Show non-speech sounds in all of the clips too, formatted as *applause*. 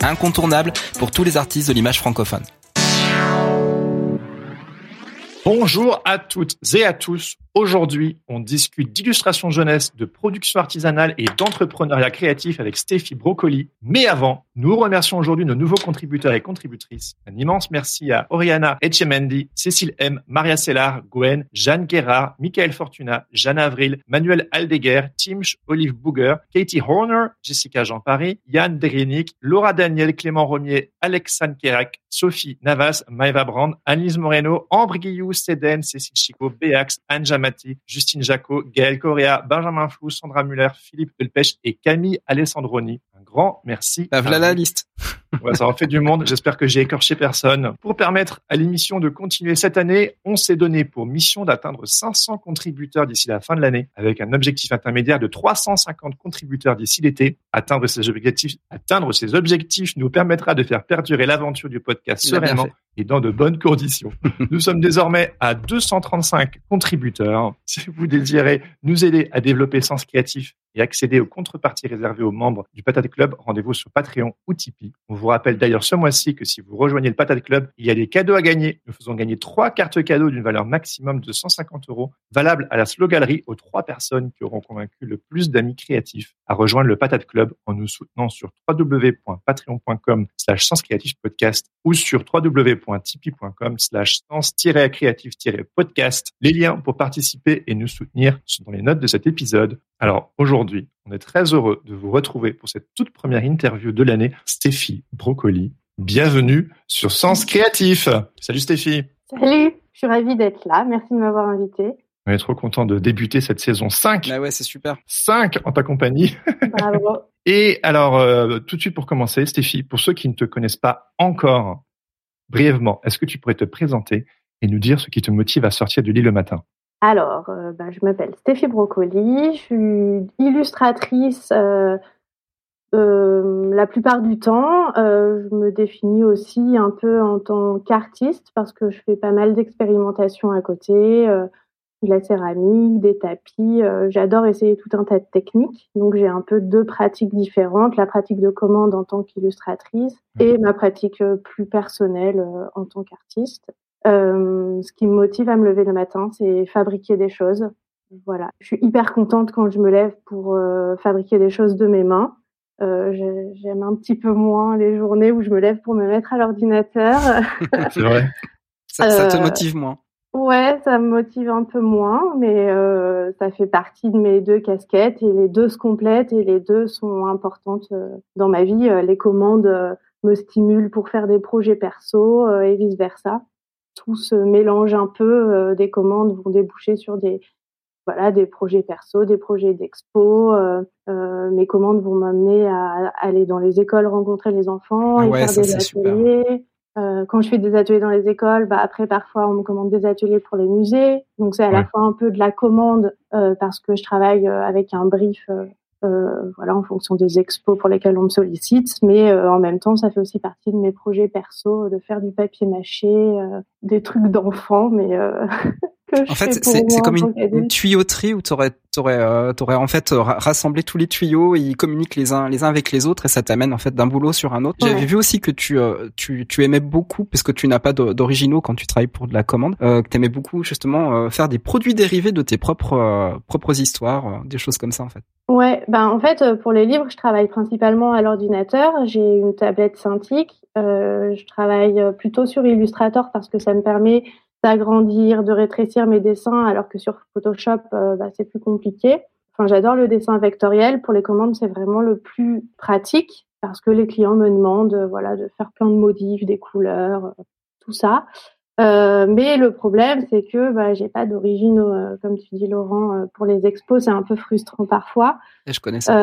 incontournable pour tous les artistes de l'image francophone. Bonjour à toutes et à tous. Aujourd'hui, on discute d'illustration jeunesse, de production artisanale et d'entrepreneuriat créatif avec Stéphie Brocoli. Mais avant, nous remercions aujourd'hui nos nouveaux contributeurs et contributrices. Un immense merci à Oriana Etchemendi, Cécile M, Maria Sellar, Gwen, Jeanne Guérard, Michael Fortuna, Jeanne Avril, Manuel Aldeguer, Timch, Olive Booger, Katie Horner, Jessica Jean-Paris, Yann Derenic, Laura Daniel, Clément Romier, Alexandre Kerak, Sophie Navas, Maëva Brand, Annelise Moreno, Ambre Guillou, Seden, Cécile Chico, Béax, Anja Mati, Justine Jacot, Gaël Correa, Benjamin Flou, Sandra Muller, Philippe Delpech et Camille Alessandroni. Grand merci. À voilà la liste. *laughs* Ouais, ça en fait du monde. J'espère que j'ai écorché personne. Pour permettre à l'émission de continuer cette année, on s'est donné pour mission d'atteindre 500 contributeurs d'ici la fin de l'année, avec un objectif intermédiaire de 350 contributeurs d'ici l'été. Atteindre ces objectifs, atteindre ces objectifs nous permettra de faire perdurer l'aventure du podcast sereinement et dans de bonnes conditions. *laughs* nous sommes désormais à 235 contributeurs. Si vous désirez nous aider à développer Sens Créatif et accéder aux contreparties réservées aux membres du Patate Club, rendez-vous sur Patreon ou Tipeee. On vous rappelle d'ailleurs ce mois-ci que si vous rejoignez le Patate Club, il y a des cadeaux à gagner. Nous faisons gagner trois cartes cadeaux d'une valeur maximum de 150 euros, valables à la sloganerie aux trois personnes qui auront convaincu le plus d'amis créatifs à rejoindre le Patate Club en nous soutenant sur www.patreon.com slash podcast ou sur www.tipeee.com slash sens-créatif-podcast. Les liens pour participer et nous soutenir sont dans les notes de cet épisode. Alors aujourd'hui, on est très heureux de vous retrouver pour cette toute première interview de l'année, Stéphie Brocoli. Bienvenue sur Sens Créatif. Salut Stéphie. Salut, je suis ravie d'être là. Merci de m'avoir invité. On est trop content de débuter cette saison 5. Bah ouais, c'est super. 5 en ta compagnie. Bravo. *laughs* Et alors, euh, tout de suite pour commencer, Stéphie, pour ceux qui ne te connaissent pas encore, brièvement, est-ce que tu pourrais te présenter et nous dire ce qui te motive à sortir du lit le matin? Alors, euh, bah, je m'appelle Stéphie Brocoli. Je suis illustratrice euh, euh, la plupart du temps. Je me définis aussi un peu en tant qu'artiste parce que je fais pas mal d'expérimentations à côté. de la céramique, des tapis. J'adore essayer tout un tas de techniques. Donc j'ai un peu deux pratiques différentes. La pratique de commande en tant qu'illustratrice et ma pratique plus personnelle en tant qu'artiste. Euh, ce qui me motive à me lever le matin, c'est fabriquer des choses. Voilà. Je suis hyper contente quand je me lève pour euh, fabriquer des choses de mes mains. Euh, j'ai- J'aime un petit peu moins les journées où je me lève pour me mettre à l'ordinateur. *laughs* C'est vrai *laughs* Ça, ça te Euh, motive moins. Ouais, ça me motive un peu moins, mais euh, ça fait partie de mes deux casquettes et les deux se complètent et les deux sont importantes euh, dans ma vie. Les commandes euh, me stimulent pour faire des projets perso euh, et vice versa. Tout se mélange un peu. euh, Des commandes vont déboucher sur des voilà des projets perso, des projets d'expo. euh, euh, mes commandes vont m'amener à aller dans les écoles rencontrer les enfants et Ouais, faire des super. ateliers. Euh, quand je fais des ateliers dans les écoles, bah après parfois on me commande des ateliers pour les musées, donc c'est à Ouais. la fois un peu de la commande euh, parce que je travaille euh, avec un brief, voilà, en fonction des expos pour lesquels on me sollicite, mais euh, en même temps ça fait aussi partie de mes projets perso de faire du papier mâché, euh, des trucs d'enfants, mais *laughs* euh, en fait, c'est comme une, tuyauterie où tu aurais, euh, en fait rassemblé tous les tuyaux et ils communiquent les uns les uns avec les autres et ça t'amène en fait d'un boulot sur un autre. J'avais vu aussi que tu, euh, tu tu aimais beaucoup parce que tu n'as pas d'originaux quand tu travailles pour de la commande, euh, que tu aimais beaucoup justement euh, faire des produits dérivés de tes propres propres histoires, des choses comme ça en fait. Ouais, ben en fait pour les livres, je travaille principalement à l'ordinateur. J'ai une tablette Cintiq. je travaille plutôt sur Illustrator parce que ça me permet d'agrandir, de rétrécir mes dessins, alors que sur Photoshop, euh, bah, c'est plus compliqué. Enfin, j'adore le dessin vectoriel. Pour les commandes, c'est vraiment le plus pratique parce que les clients me demandent, euh, voilà, de faire plein de modifs, des couleurs, euh, tout ça. Euh, mais le problème, c'est que bah, j'ai pas d'origine, comme tu dis Laurent, pour les expos, c'est un peu frustrant parfois. Et je connais ça.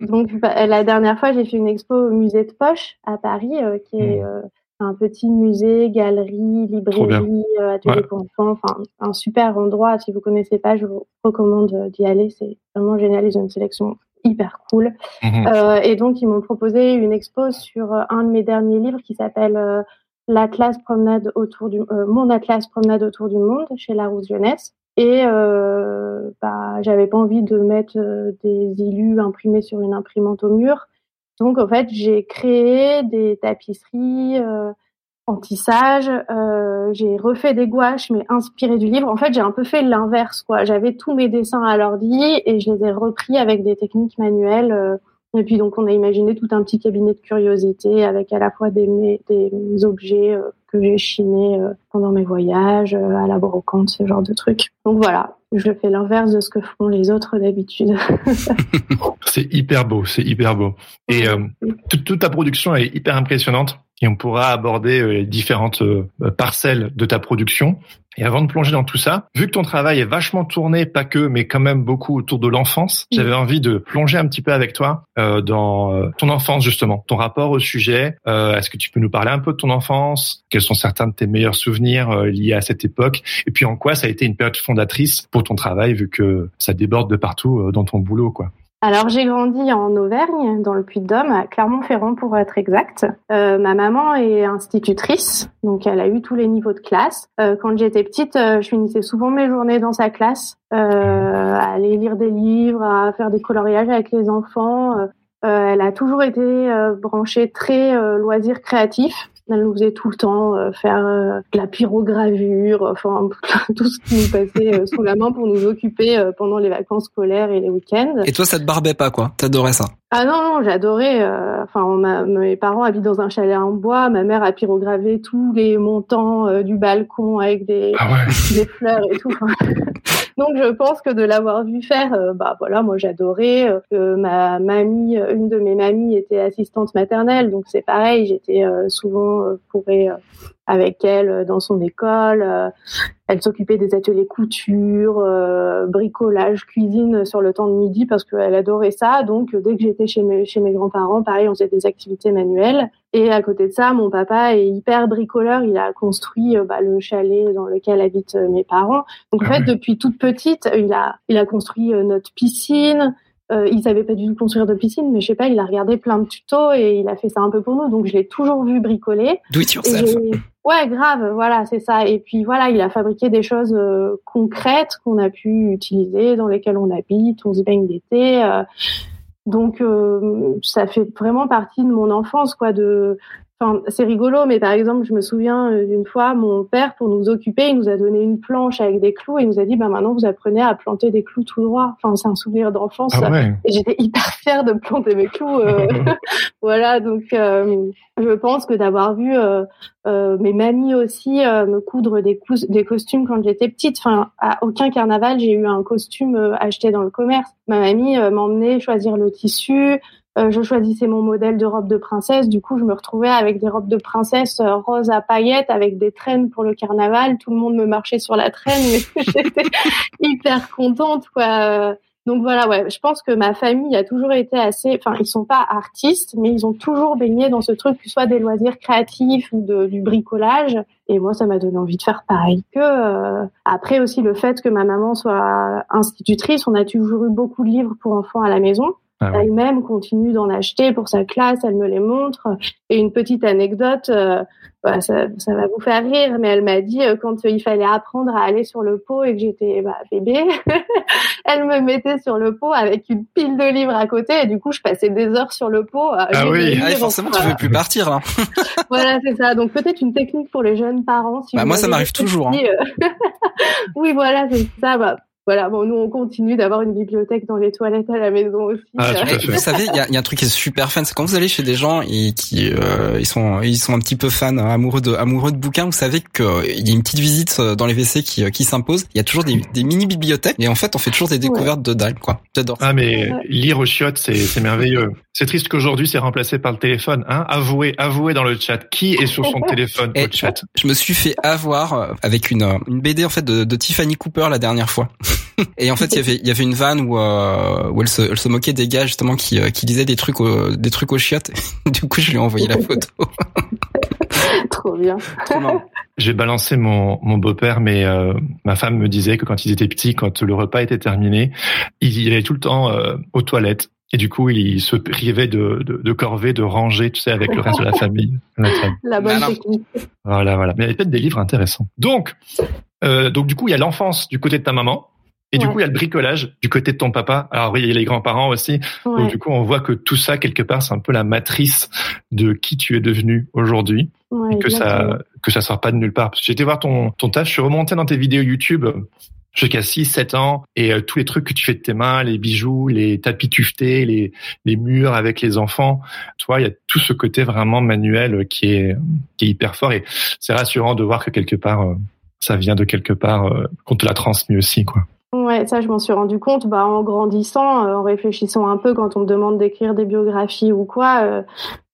donc bah, la dernière fois, j'ai fait une expo au musée de Poche à Paris, qui est mmh un petit musée, galerie, librairie, euh, atelier pour enfants, enfin un super endroit. Si vous connaissez pas, je vous recommande d'y aller. C'est vraiment génial. Ils ont une sélection hyper cool. Mhm. Euh, et donc ils m'ont proposé une expo sur euh, un de mes derniers livres qui s'appelle l'Atlas promenade autour du mon Atlas promenade autour du monde chez Larousse Jeunesse. Et euh, bah, j'avais pas envie de mettre des illus imprimés sur une imprimante au mur. Donc en fait, j'ai créé des tapisseries euh, en tissage, euh, j'ai refait des gouaches mais inspirées du livre. En fait, j'ai un peu fait l'inverse quoi. J'avais tous mes dessins à l'ordi et je les ai repris avec des techniques manuelles. Euh, et puis donc on a imaginé tout un petit cabinet de curiosité avec à la fois des, objets euh, que j'ai chinés euh, pendant mes voyages, à la brocante, ce genre de trucs. Donc voilà, je fais l'inverse de ce que font les autres d'habitude. *laughs* c'est hyper beau, c'est hyper beau. Et euh, toute, ta production est hyper impressionnante et on pourra aborder euh, les différentes euh, parcelles de ta production. Et avant de plonger dans tout ça, vu que ton travail est vachement tourné, pas que, mais quand même beaucoup autour de l'enfance, j'avais envie de plonger un petit peu avec toi euh, dans ton enfance justement, ton rapport au sujet. Est-ce que tu peux nous parler un peu de ton enfance? Quels sont certains de tes meilleurs souvenirs liés à cette époque? Et puis en quoi ça a été une période fondatrice pour ton travail, vu que ça déborde de partout dans ton boulot, quoi? Alors j'ai grandi en Auvergne, dans le Puy-de-Dôme, à Clermont-Ferrand pour être exact. Euh, ma maman est institutrice, donc elle a eu tous les niveaux de classe. Euh, quand j'étais petite, euh, je finissais souvent mes journées dans sa classe, à aller lire des livres, à faire des coloriages avec les enfants. elle a toujours été branchée très loisirs créatifs. Elle nous faisait tout le temps euh, faire euh, de la pyrogravure, enfin *laughs* tout ce qui nous passait euh, sous la main pour nous occuper pendant les vacances scolaires et les week-ends. Et toi, ça te barbait pas, quoi? T'adorais ça? Ah non, non j'adorais. enfin, mes parents habitent dans un chalet en bois. Ma mère a pyrogravé tous les montants du balcon avec des, ah des fleurs et tout. *laughs* Donc je pense que de l'avoir vu faire, euh, bah voilà, moi j'adorais. Euh, ma mamie, euh, une de mes mamies était assistante maternelle, donc c'est pareil, j'étais souvent pourrée avec elle dans son école. Elle s'occupait des ateliers couture, bricolage, cuisine sur le temps de midi parce qu'elle adorait ça. Donc dès que j'étais chez mes, chez mes grands-parents, pareil, on faisait des activités manuelles. Et à côté de ça, mon papa est hyper bricoleur. Il a construit bah, le chalet dans lequel habitent mes parents. Donc en ah fait, depuis toute petite, il a, il a construit notre piscine. Euh, il savait pas du tout construire de piscine, mais je sais pas, il a regardé plein de tutos et il a fait ça un peu pour nous, donc je l'ai toujours vu bricoler. Do it yourself. Ouais, grave, voilà, c'est ça. Et puis voilà, il a fabriqué des choses euh, concrètes qu'on a pu utiliser, dans lesquelles on habite, on se baigne d'été. Euh. donc euh, ça fait vraiment partie de mon enfance, quoi, de Enfin, c'est rigolo, mais par exemple, je me souviens euh, d'une fois, mon père, pour nous occuper, il nous a donné une planche avec des clous et il nous a dit, bah maintenant, vous apprenez à planter des clous tout droit. Enfin, c'est un souvenir d'enfance. Ah et j'étais hyper *laughs* fière de planter mes clous. Euh, *laughs* voilà, donc euh, je pense que d'avoir vu mes mamies aussi me coudre des, des costumes quand j'étais petite. Enfin, à aucun carnaval, j'ai eu un costume acheté dans le commerce. Ma mamie m'emmenait choisir le tissu. Euh, je choisissais mon modèle de robe de princesse. Du coup, je me retrouvais avec des robes de princesse euh, roses à paillettes, avec des traînes pour le carnaval. Tout le monde me marchait sur la traîne, mais *laughs* j'étais hyper contente, quoi. Donc voilà, ouais, je pense que ma famille a toujours été assez, enfin, ils sont pas artistes, mais ils ont toujours baigné dans ce truc, que ce soit des loisirs créatifs ou de, du bricolage. Et moi, ça m'a donné envie de faire pareil que. Euh, après aussi le fait que ma maman soit institutrice, on a toujours eu beaucoup de livres pour enfants à la maison. Ah Elle-même continue d'en acheter pour sa classe, elle me les montre. Et une petite anecdote, bah, ça, ça, va vous faire rire, mais elle m'a dit euh, quand il fallait apprendre à aller sur le pot et que j'étais bah, bébé, *laughs* elle me mettait sur le pot avec une pile de livres à côté et du coup je passais des heures sur le pot. ah oui, ah, forcément tu veux plus partir. Hein. *laughs* voilà, c'est ça. Donc peut-être une technique pour les jeunes parents. Si bah, moi ça m'arrive toujours. Hein. Euh, *laughs* oui, voilà, c'est ça. Bah, voilà, bon, nous on continue d'avoir une bibliothèque dans les toilettes à la maison aussi. Ah, vous savez, il y a, un truc qui est super fun, c'est quand vous allez chez des gens et qui euh, ils sont ils sont un petit peu fans, hein, amoureux de amoureux de bouquins, vous savez qu'il y a une petite visite euh, dans les WC qui euh, qui s'impose. Il y a toujours des, des mini bibliothèques et en fait on fait toujours des découvertes de dalle quoi. J'adore. Ah mais lire au chiottes c'est c'est merveilleux. C'est triste qu'aujourd'hui c'est remplacé par le téléphone. Hein avouez avouez dans le chat qui est sur son *laughs* téléphone au chat? Je me suis fait avoir avec une une BD en fait de, de Tiffany Cooper la dernière fois. *laughs* et en fait, il y avait il y avait une vanne où euh, où elle se, elle se moquait des gars justement qui euh, qui disaient des trucs au, des trucs aux chiottes. *laughs* du coup, je lui ai envoyé la photo. *laughs* Trop bien. J'ai balancé mon, mon beau-père, mais euh, ma femme me disait que quand ils étaient petits, quand le repas était terminé, il allait tout le temps euh, aux toilettes. Et du coup, il se privait de, de, de corvée, de ranger, tu sais, avec le reste de la famille. La, bonne technique. Voilà, voilà. Mais il y avait peut-être des livres intéressants. Donc, euh, donc du coup, il y a l'enfance du côté de ta maman. Et du coup, il y a le bricolage du côté de ton papa. Alors oui, il y a les grands-parents aussi. Donc du coup, on voit que tout ça, quelque part, c'est un peu la matrice de qui tu es devenu aujourd'hui. et que ça que ça sort pas de nulle part. J'ai été voir ton, ton taf, je suis remonté dans tes vidéos YouTube jusqu'à 6, 7 ans, et euh, tous les trucs que tu fais de tes mains, les bijoux, les tapis tuftés, les, les murs avec les enfants, tu vois, il y a tout ce côté vraiment manuel qui est, qui est hyper fort, et c'est rassurant de voir que quelque part, euh, ça vient de quelque part, euh, qu'on te l'a transmis aussi, quoi. Ouais, ça je m'en suis rendu compte bah, en grandissant, euh, en réfléchissant un peu quand on me demande d'écrire des biographies ou quoi. Euh,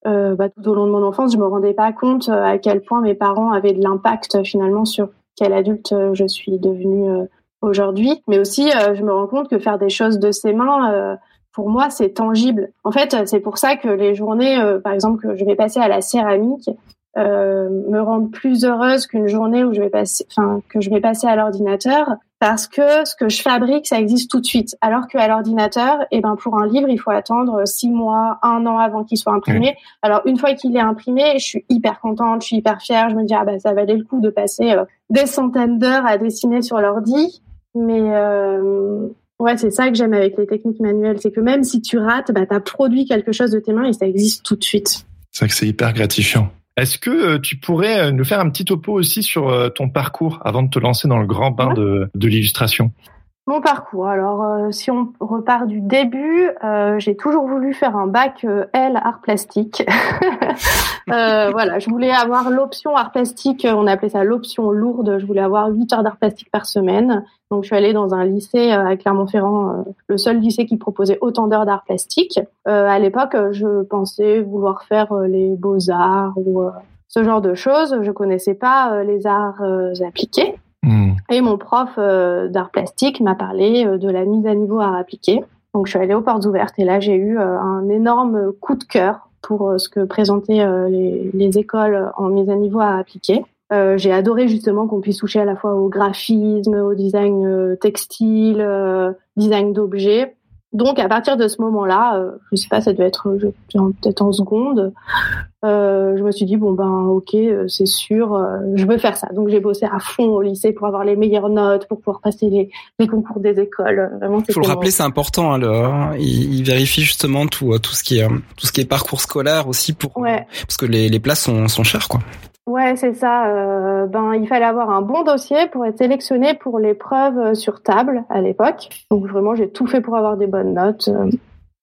euh, bah, tout au long de mon enfance, je me rendais pas compte à quel point mes parents avaient de l'impact finalement sur quel adulte je suis devenue aujourd'hui. Mais aussi, je me rends compte que faire des choses de ses mains, pour moi, c'est tangible. En fait, c'est pour ça que les journées, par exemple, que je vais passer à la céramique, me rendent plus heureuse qu'une journée où je vais passer, enfin que je vais passer à l'ordinateur, parce que ce que je fabrique, ça existe tout de suite. Alors qu'à l'ordinateur, eh ben pour un livre, il faut attendre six mois, un an avant qu'il soit imprimé. Alors une fois qu'il est imprimé, je suis hyper contente, je suis hyper fière. Je me dis ah bah ça valait le coup de passer euh, des centaines d'heures à dessiner sur l'ordi, mais euh, Ouais, c'est ça que j'aime avec les techniques manuelles, c'est que même si tu rates, bah, tu as produit quelque chose de tes mains et ça existe tout de suite. C'est vrai que c'est hyper gratifiant. Est-ce que euh, tu pourrais euh, nous faire un petit topo aussi sur euh, ton parcours avant de te lancer dans le grand bain de, l'illustration? Mon parcours. Alors, si on repart du début, j'ai toujours voulu faire un bac L art plastique. *laughs* voilà, je voulais avoir l'option art plastique. On appelait ça l'option lourde. Je voulais avoir 8 heures d'art plastique par semaine. Donc, je suis allée dans un lycée à Clermont-Ferrand, le seul lycée qui proposait autant d'heures d'art plastique. à l'époque, je pensais vouloir faire les beaux arts ou ce genre de choses. Je connaissais pas euh, les arts euh, appliqués. Hmm. Et mon prof euh, d'art plastique m'a parlé de la mise à niveau art appliqué. Donc je suis allée aux portes ouvertes et là j'ai eu un énorme coup de cœur pour ce que présentaient les, les, écoles en mise à niveau art appliqué. Euh, j'ai adoré justement qu'on puisse toucher à la fois au graphisme, au design textile, design d'objets. Donc à partir de ce moment-là, euh, je sais pas, ça devait être peut-être en seconde, euh, je me suis dit bon ben ok, euh, c'est sûr, euh, je veux faire ça. Donc j'ai bossé à fond au lycée pour avoir les meilleures notes, pour pouvoir passer les, les concours des écoles. Vraiment, faut le rappeler, c'est important. Hein, il, il, vérifie justement tout tout ce qui est tout ce qui est parcours scolaire aussi pour ouais. parce que les, les places sont, sont chères quoi. Ouais, c'est ça. Euh, ben, il fallait avoir un bon dossier pour être sélectionné pour l'épreuve euh, sur table à l'époque. Donc vraiment, j'ai tout fait pour avoir des bonnes notes.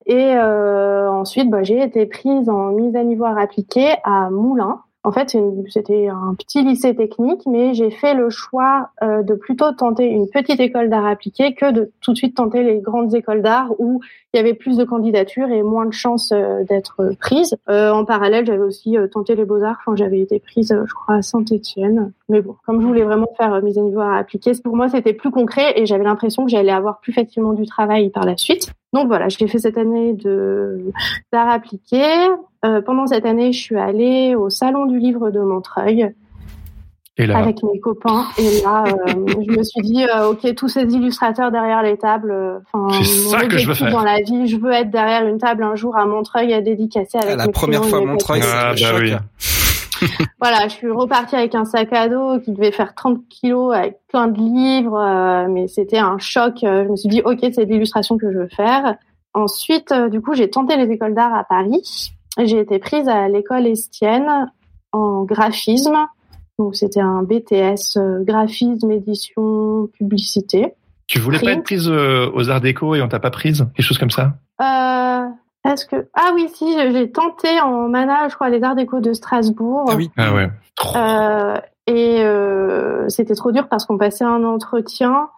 Et euh, ensuite, ben, j'ai été prise en mise à niveau appliqué à Moulins. En fait, c'était un petit lycée technique, mais j'ai fait le choix euh, de plutôt tenter une petite école d'art appliqué que de tout de suite tenter les grandes écoles d'art où il y avait plus de candidatures et moins de chances euh, d'être prise. Euh, en parallèle, j'avais aussi tenté les beaux-arts quand j'avais été prise, je crois, à Saint-Étienne. Mais bon, comme je voulais vraiment faire mise à niveau à appliquer, pour moi, c'était plus concret et j'avais l'impression que j'allais avoir plus facilement du travail par la suite. Donc voilà, j'ai fait cette année de d'art appliqué. Euh, pendant cette année, je suis allée au Salon du Livre de Montreuil. avec mes copains. Et là, euh, *laughs* je me suis dit, euh, ok, tous ces illustrateurs derrière les tables. Euh, enfin, ça que je veux faire dans la vie. Je veux être derrière une table un jour à Montreuil à dédicacer avec. Ah, la première fois à Montreuil, ah, bah oui. *laughs* voilà, je suis repartie avec un sac à dos qui devait faire 30 kilos avec plein de livres, mais c'était un choc. Je me suis dit, ok, c'est l'illustration que je veux faire. Ensuite, du coup, j'ai tenté les écoles d'art à Paris. J'ai été prise à l'école Estienne en graphisme donc c'était un BTS euh, graphisme, édition, publicité. Tu voulais pas être prise euh, aux Arts Déco et on t'a pas prise? Quelque chose comme ça? Euh, Est-ce que ah oui si j'ai tenté en mana je crois les Arts Déco de Strasbourg. Ah oui. Ah ouais. Euh, et euh, c'était trop dur parce qu'on passait un entretien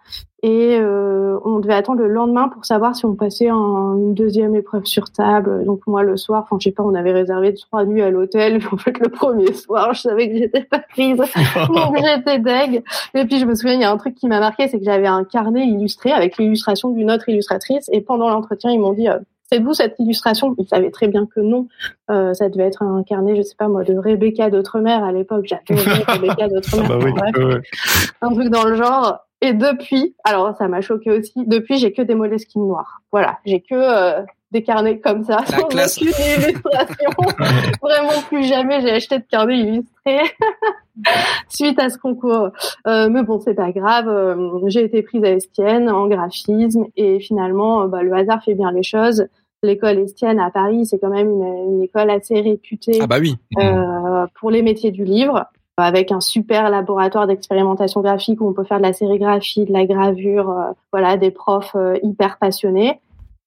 et euh, on devait attendre le lendemain pour savoir si on passait un, une deuxième épreuve sur table. Donc moi le soir, enfin je sais pas, on avait réservé trois nuits à l'hôtel. *laughs* En fait le premier soir, je savais que j'étais pas prise, *laughs* donc j'étais deg. Et puis je me souviens, il y a un truc qui m'a marqué, c'est que j'avais un carnet illustré avec l'illustration d'une autre illustratrice. Et pendant l'entretien, ils m'ont dit c'est vous cette illustration Ils savaient très bien que non. Euh, ça devait être un carnet, je sais pas moi, de Rebecca d'Outremer à l'époque. J'avais *laughs* Rebecca d'Outremer. Ah bah Un truc dans le genre. Et depuis, alors ça m'a choqué aussi. Depuis, j'ai que des moleskines noirs. Voilà, j'ai que euh, des carnets comme ça, *laughs* sans aucune illustration. *laughs* Vraiment plus jamais j'ai acheté de carnet illustré suite à ce concours. Euh, mais bon, c'est pas grave. Euh, j'ai été prise à Estienne en graphisme et finalement, bah, le hasard fait bien les choses l'école Estienne à Paris, c'est quand même une, une, école assez réputée ah bah oui. euh, pour les métiers du livre, avec un super laboratoire d'expérimentation graphique où on peut faire de la sérigraphie, de la gravure, euh, voilà, des profs euh, hyper passionnés.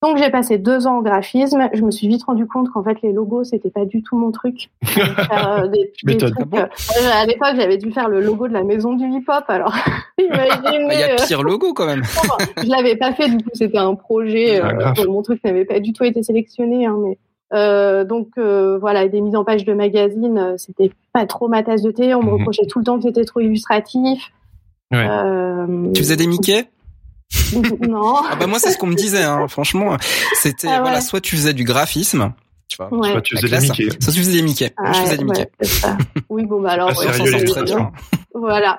Donc j'ai passé deux ans en graphisme. Je me suis vite rendu compte qu'en fait les logos c'était pas du tout mon truc. *laughs* euh, des, des trucs, euh, à l'époque j'avais dû faire le logo de la maison du hip-hop. Alors imaginez. *laughs* Il y a pire logo quand même. *laughs* je l'avais pas fait du coup c'était un projet. Euh, mon truc n'avait pas du tout été sélectionné. Hein, mais euh, donc euh, voilà, des mises en page de magazines, c'était pas trop ma tasse de thé. On me mhm. reprochait tout le temps que c'était trop illustratif. Ouais. Euh, tu faisais des Mickey? *laughs* non. Ah bah moi c'est ce qu'on me disait hein. franchement c'était ah ouais. voilà soit tu faisais du graphisme tu vois ouais. soit tu faisais des Mickey soit tu faisais des Mickey ah, je faisais des Mickey oui bon bah alors ah, sérieux, très bien. voilà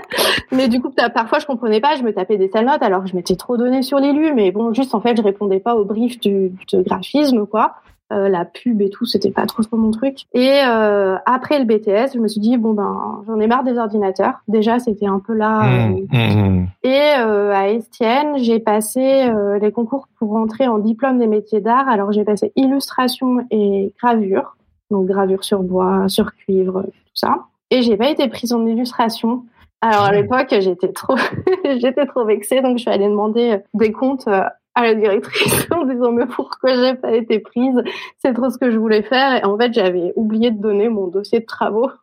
*laughs* mais du coup parfois je comprenais pas je me tapais des sales notes alors que je m'étais trop donné sur l'élu mais bon juste en fait je répondais pas au brief du, du graphisme quoi euh, la pub et tout, c'était pas trop trop mon truc. Et euh, après le BTS, je me suis dit bon ben j'en ai marre des ordinateurs. Déjà c'était un peu là. Mmh, euh, mmh. Et à Estienne, j'ai passé les concours pour rentrer en diplôme des métiers d'art. Alors j'ai passé illustration et gravure, donc gravure sur bois, sur cuivre, tout ça. Et j'ai pas été prise en illustration. Alors à l'époque, j'étais trop, *laughs* j'étais trop vexée, donc je suis allée demander des comptes à la directrice *laughs* en disant mais pourquoi j'ai pas été prise? C'est trop ce que je voulais faire. Et en fait j'avais oublié de donner mon dossier de travaux. *laughs*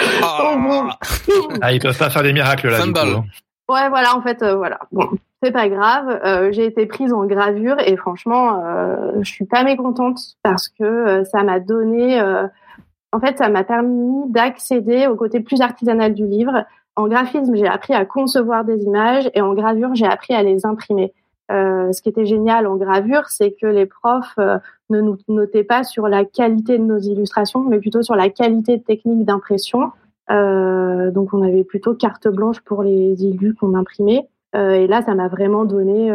Oh. ah ils peuvent pas faire des miracles là du coup. Hein. ouais voilà en fait euh, voilà. Bon c'est pas grave. Euh, j'ai été prise en gravure et franchement euh, je suis pas mécontente parce que euh, ça m'a donné euh, en fait ça m'a permis d'accéder au côté plus artisanal du livre. En graphisme j'ai appris à concevoir des images et en gravure j'ai appris à les imprimer euh, ce qui était génial en gravure, c'est que les profs euh, ne nous notaient pas sur la qualité de nos illustrations, mais plutôt sur la qualité technique d'impression. Euh, donc on avait plutôt carte blanche pour les illus qu'on imprimait. Et là, ça m'a vraiment donné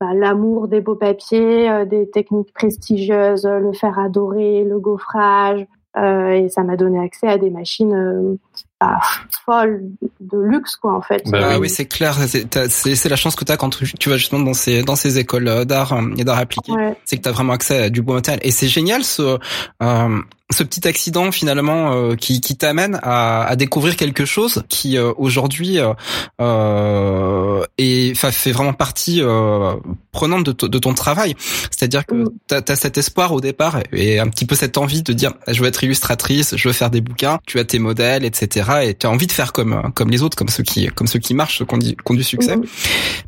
bah, l'amour des beaux papiers, des techniques prestigieuses, le fer à le gaufrage. et ça m'a donné accès à des machines ah, folle de luxe quoi en fait. Bah, oui, oui c'est clair, c'est la chance que tu as quand tu, vas justement dans ces dans ces écoles euh, d'art euh, et d'art appliqué, ouais. c'est que tu as vraiment accès à du beau matériel et c'est génial ce euh, ce petit accident finalement euh, qui, qui t'amène à, à, découvrir quelque chose qui euh, aujourd'hui euh, est, fait vraiment partie euh, prenante de, de, ton travail. C'est-à-dire que mmh. tu as, cet espoir au départ et un petit peu cette envie de dire je veux être illustratrice, je veux faire des bouquins, tu as tes modèles, etc. Et tu as envie de faire comme comme les autres, comme ceux qui comme ceux qui marchent, ceux qui ont du, qui ont du succès. Mmh.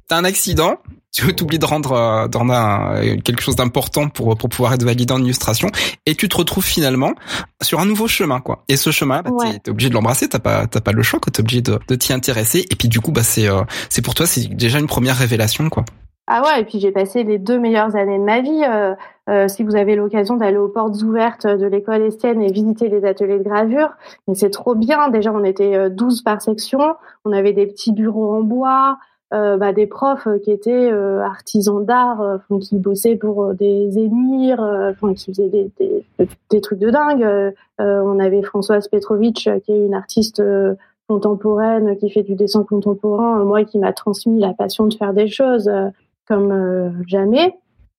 T'as un accident, tu oublies de rendre euh, dans un, quelque chose d'important pour pour pouvoir être validé en illustration et tu te retrouves finalement sur un nouveau chemin quoi et ce chemin bah, ouais. t'es obligé de l'embrasser t'as pas t'as pas le choix quoi t'es obligé de, de t'y intéresser et puis du coup bah c'est euh, c'est pour toi c'est déjà une première révélation quoi ah ouais et puis j'ai passé les deux meilleures années de ma vie euh, si vous avez l'occasion d'aller aux portes ouvertes de l'école Estienne et visiter les ateliers de gravure, mais c'est trop bien. Déjà, on était 12 par section, on avait des petits bureaux en bois, euh, bah, des profs qui étaient euh, artisans d'art, euh, qui bossaient pour des émirs, qui faisaient des, trucs de dingue. on avait Françoise Petrovitch, qui est une artiste contemporaine, qui fait du dessin contemporain, moi qui m'a transmis la passion de faire des choses comme jamais.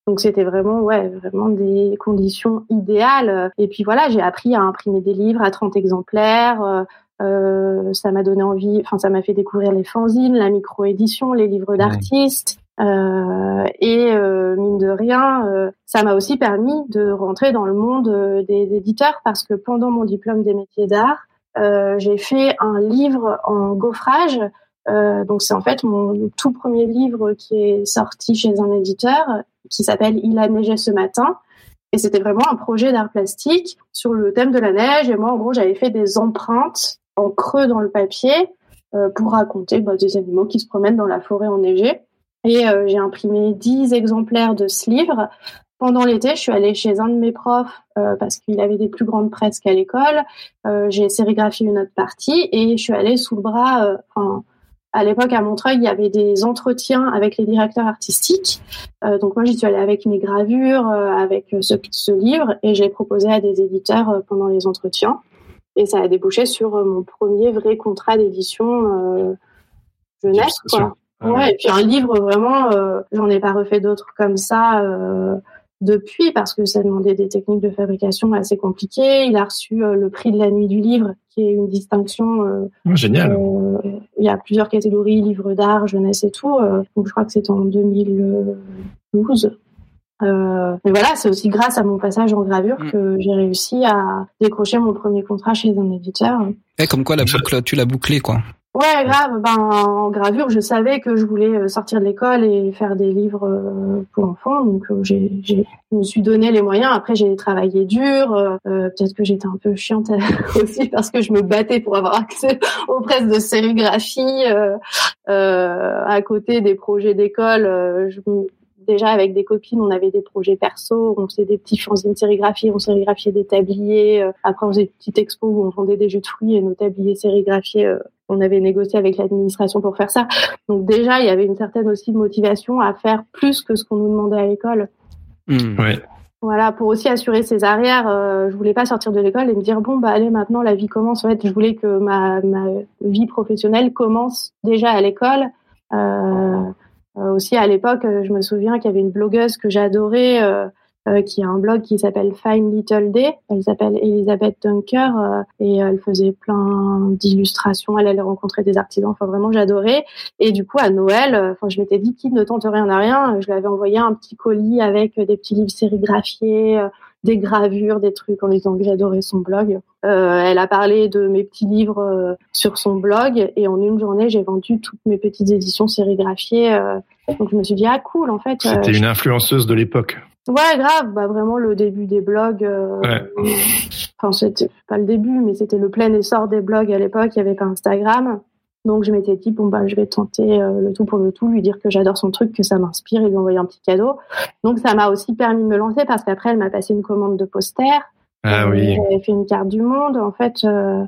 Donc c'était vraiment ouais vraiment des conditions idéales. Et puis voilà, j'ai appris à imprimer des livres à 30 exemplaires. Euh, ça m'a donné envie, enfin ça m'a fait découvrir les fanzines, la micro-édition, les livres d'artistes. Euh, et euh, mine de rien, euh, ça m'a aussi permis de rentrer dans le monde des éditeurs parce que pendant mon diplôme des métiers d'art, j'ai fait un livre en gaufrage. Donc c'est en fait mon tout premier livre qui est sorti chez un éditeur qui s'appelle Il a neigé ce matin. Et c'était vraiment un projet d'art plastique sur le thème de la neige. Et moi, en gros, j'avais fait des empreintes en creux dans le papier euh, pour raconter bah, des animaux qui se promènent dans la forêt enneigée. Et euh, j'ai imprimé 10 exemplaires de ce livre. Pendant l'été, je suis allée chez un de mes profs euh, parce qu'il avait des plus grandes presses qu'à l'école. j'ai sérigraphié une autre partie et je suis allée sous le bras. À l'époque, à Montreuil, il y avait des entretiens avec les directeurs artistiques. donc moi, j'y suis allée avec mes gravures, avec ce, ce, livre, et j'ai proposé à des éditeurs pendant les entretiens. Et ça a débouché sur euh, mon premier vrai contrat d'édition euh, jeunesse, quoi. Ouais, et puis un livre vraiment, euh, j'en ai pas refait d'autres comme ça euh, depuis parce que ça demandait des techniques de fabrication assez compliquées. Il a reçu le prix de la nuit du livre, qui est une distinction. Oh, génial. il y a plusieurs catégories, livres d'art, jeunesse et tout. donc je crois que c'est en 2012. Euh, mais voilà, c'est aussi grâce à mon passage en gravure mm. que j'ai réussi à décrocher mon premier contrat chez un éditeur. Et comme quoi la boucle, tu l'as bouclé quoi. Ouais, grave. Ben en gravure, je savais que je voulais euh, sortir de l'école et faire des livres euh, pour enfants, donc j'ai, j'ai, je me suis donné les moyens. Après, j'ai travaillé dur. Euh, peut-être que j'étais un peu chiante *laughs* aussi parce que je me battais pour avoir accès *laughs* aux presses de sérigraphie euh, à côté des projets d'école. je déjà avec des copines, on avait des projets perso, on faisait des petits fanzines sérigraphiés, on sérigraphiait des tabliers. Euh, après, on faisait des petites expos où on vendait des jus de fruits et nos tabliers sérigraphiés. On avait négocié avec l'administration pour faire ça. Donc déjà, il y avait une certaine aussi motivation à faire plus que ce qu'on nous demandait à l'école. Mmh. Voilà, pour aussi assurer ses arrières, euh, je voulais pas sortir de l'école et me dire bon bah allez maintenant la vie commence. En fait, je voulais que ma, ma vie professionnelle commence déjà à l'école. Euh, euh, aussi à l'époque, je me souviens qu'il y avait une blogueuse que j'adorais, euh, qui a un blog qui s'appelle Fine Little Day. Elle s'appelle Elisabeth Dunker et elle faisait plein d'illustrations. Elle allait rencontrer des artisans. Enfin, vraiment, j'adorais. Et du coup, à Noël, enfin, je m'étais dit qui ne tente rien à rien. Je lui avais envoyé un petit colis avec des petits livres sérigraphiés, des gravures, des trucs en disant que j'adorais son blog. Euh, elle a parlé de mes petits livres euh, sur son blog et en une journée, j'ai vendu toutes mes petites éditions sérigraphiées. Euh, donc je me suis dit ah cool en fait. C'était une influenceuse de l'époque. Ouais, grave, bah vraiment le début des blogs. Ouais. *laughs* Enfin, c'était pas le début, mais c'était le plein essor des blogs à l'époque. Il y avait pas Instagram. Donc je m'étais dit bon bah je vais tenter euh, le tout pour le tout, lui dire que j'adore son truc, que ça m'inspire et lui envoyer un petit cadeau. Donc ça m'a aussi permis de me lancer parce qu'après elle m'a passé une commande de poster. Ah oui. J'avais fait une carte du monde en fait. Euh,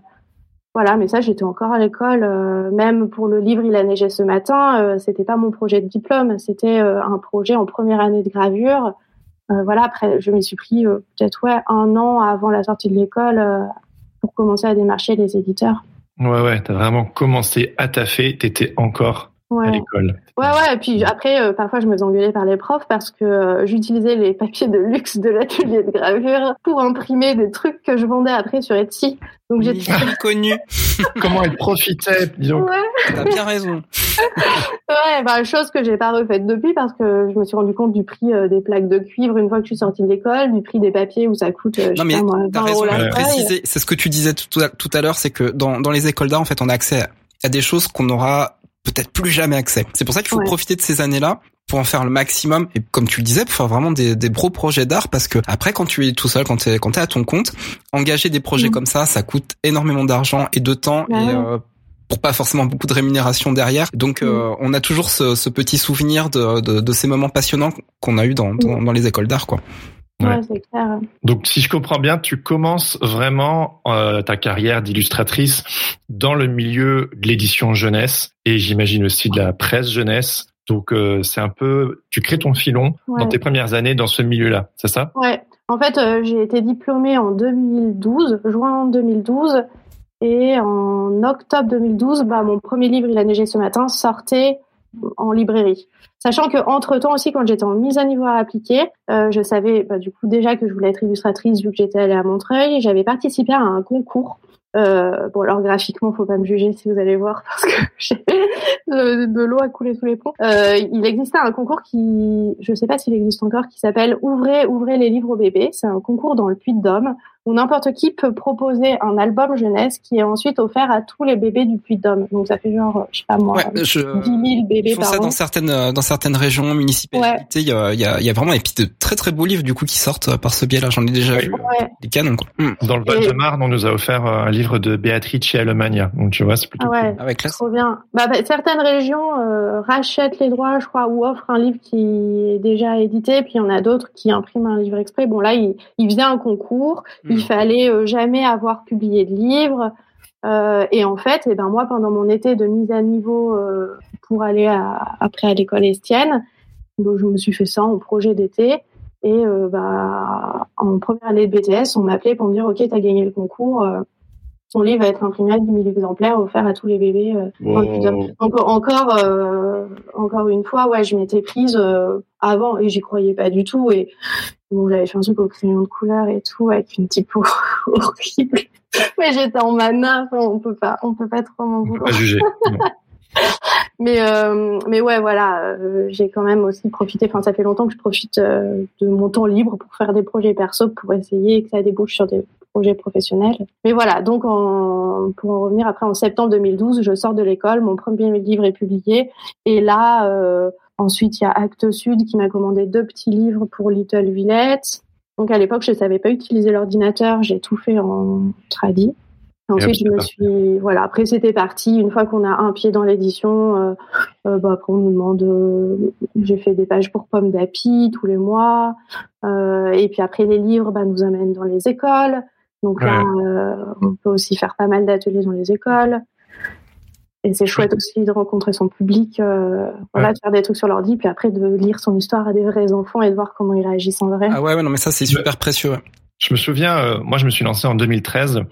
voilà, mais ça j'étais encore à l'école. Euh, même pour le livre Il a neigé ce matin, c'était pas mon projet de diplôme, c'était un projet en première année de gravure. Voilà, après je m'y suis pris peut-être ouais un an avant la sortie de l'école pour commencer à démarcher les éditeurs. Ouais, ouais, t'as vraiment commencé à taffer, t'étais encore à l'école. Ouais, ouais, et puis après, euh, parfois, je me faisais engueuler par les profs parce que euh, j'utilisais les papiers de luxe de l'atelier de gravure pour imprimer des trucs que je vendais après sur Etsy. Donc j'ai connu. *laughs* Comment elle profitait, disons. Ouais. T'as bien raison. *laughs* ouais, bah, chose que j'ai pas refaite depuis parce que je me suis rendu compte du prix euh, des plaques de cuivre une fois que je suis sortie de l'école, du prix des papiers où ça coûte, non, mais t'as raison, C'est ce que tu disais tout, tout à l'heure, c'est que dans, dans les écoles d'art, en fait, on a accès à des choses qu'on aura peut-être plus jamais accès. C'est pour ça qu'il faut profiter de ces années-là pour en faire le maximum et comme tu le disais pour faire vraiment des, des gros projets d'art parce que après quand tu es tout seul quand tu es quand es à ton compte engager des projets mm. comme ça ça coûte énormément d'argent et de temps bah et euh, pour pas forcément beaucoup de rémunération derrière donc mm. euh, on a toujours ce, ce petit souvenir de, de, de, ces moments passionnants qu'on a eu dans, dans, mm. dans les écoles d'art quoi Ouais, c'est clair. Donc, si je comprends bien, tu commences vraiment euh, ta carrière d'illustratrice dans le milieu de l'édition jeunesse et j'imagine aussi de la presse jeunesse. Donc, euh, c'est un peu, tu crées ton filon dans tes premières années dans ce milieu-là, c'est ça? Ouais. En fait, euh, j'ai été diplômée en 2012, juin 2012, et en octobre 2012, bah, mon premier livre, Il a neigé ce matin, sortait en librairie. Sachant que entre temps aussi, quand j'étais en mise à niveau à appliquer, euh, je savais bah, du coup déjà que je voulais être illustratrice vu que j'étais allée à Montreuil. J'avais participé à un concours. Euh, bon alors graphiquement, faut pas me juger si vous allez voir *laughs* parce que j'ai de, l'eau a coulé sous les ponts. Euh, il existait un concours qui, je sais pas s'il existe encore, qui s'appelle Ouvrez, ouvrez les livres aux bébés. C'est un concours dans le Puy-de-Dôme où n'importe qui peut proposer un album jeunesse qui est ensuite offert à tous les bébés du Puy-de-Dôme. Donc ça fait genre, je sais pas moi, ouais, 10 000 bébés par ça an. dans certaines euh, dans certaines régions municipalités. Il y, a, y, a, y a vraiment et puis de très très beaux livres du coup qui sortent euh, par ce biais-là. J'en ai déjà vu ouais. des canons. Quoi. Mm. Dans le Val-de-Marne, on nous a offert euh, un livre de Béatrice Alemania. Donc tu vois, c'est plutôt ah ouais, cool. Ah ouais, classe. Trop bien. Bah, bah, certaines régions euh, rachètent les droits, je crois, ou offrent un livre qui est déjà édité. Puis il y en a d'autres qui impriment un livre exprès. Bon là, il, il faisait un concours. Mm. Il fallait euh, jamais avoir publié de livre. Euh, et en fait, eh ben moi, pendant mon été de mise à niveau euh, pour aller à, après à l'école estienne, donc je me suis fait ça en projet d'été. Et euh, bah, en première année de BTS, on m'appelait pour me dire, OK, tu as gagné le concours. Ton livre va être imprimé à 10 000 exemplaires offerts à tous les bébés. euh. Donc encore, euh, encore une fois, ouais, je m'étais prise euh, avant et j'y croyais pas du tout. Et bon, j'avais fait un truc au crayon de couleur et tout avec une typo *laughs* horrible. Ouais, j'étais en mana. On peut pas, on peut pas trop m'en On peut vouloir. pas juger. *laughs* Mais euh, mais ouais, voilà, euh, j'ai quand même aussi profité. Enfin, ça fait longtemps que je profite euh, de mon temps libre pour faire des projets perso, pour essayer que ça débouche sur des projets professionnels. Mais voilà, donc pour en revenir après, en septembre 2012, je sors de l'école, mon premier livre est publié, et là, ensuite il y a Actes Sud qui m'a commandé deux petits livres pour Little Villette. Donc à l'époque, je savais pas utiliser l'ordinateur, j'ai tout fait en tradi. Ensuite, je me suis, voilà. Après, c'était parti. Une fois qu'on a un pied dans l'édition, euh, euh, bah, après, on nous demande. euh, j'ai fait des pages pour Pomme d'Api tous les mois. Euh, et puis après, les livres, bah, nous amènent dans les écoles. Donc là, euh, on peut aussi faire pas mal d'ateliers dans les écoles. Et c'est chouette aussi de rencontrer son public, euh, voilà, de faire des trucs sur l'ordi, puis après de lire son histoire à des vrais enfants et de voir comment ils réagissent en vrai. Ah ouais, ouais non mais ça c'est super précieux. Je me souviens, euh, moi je me suis lancé en 2013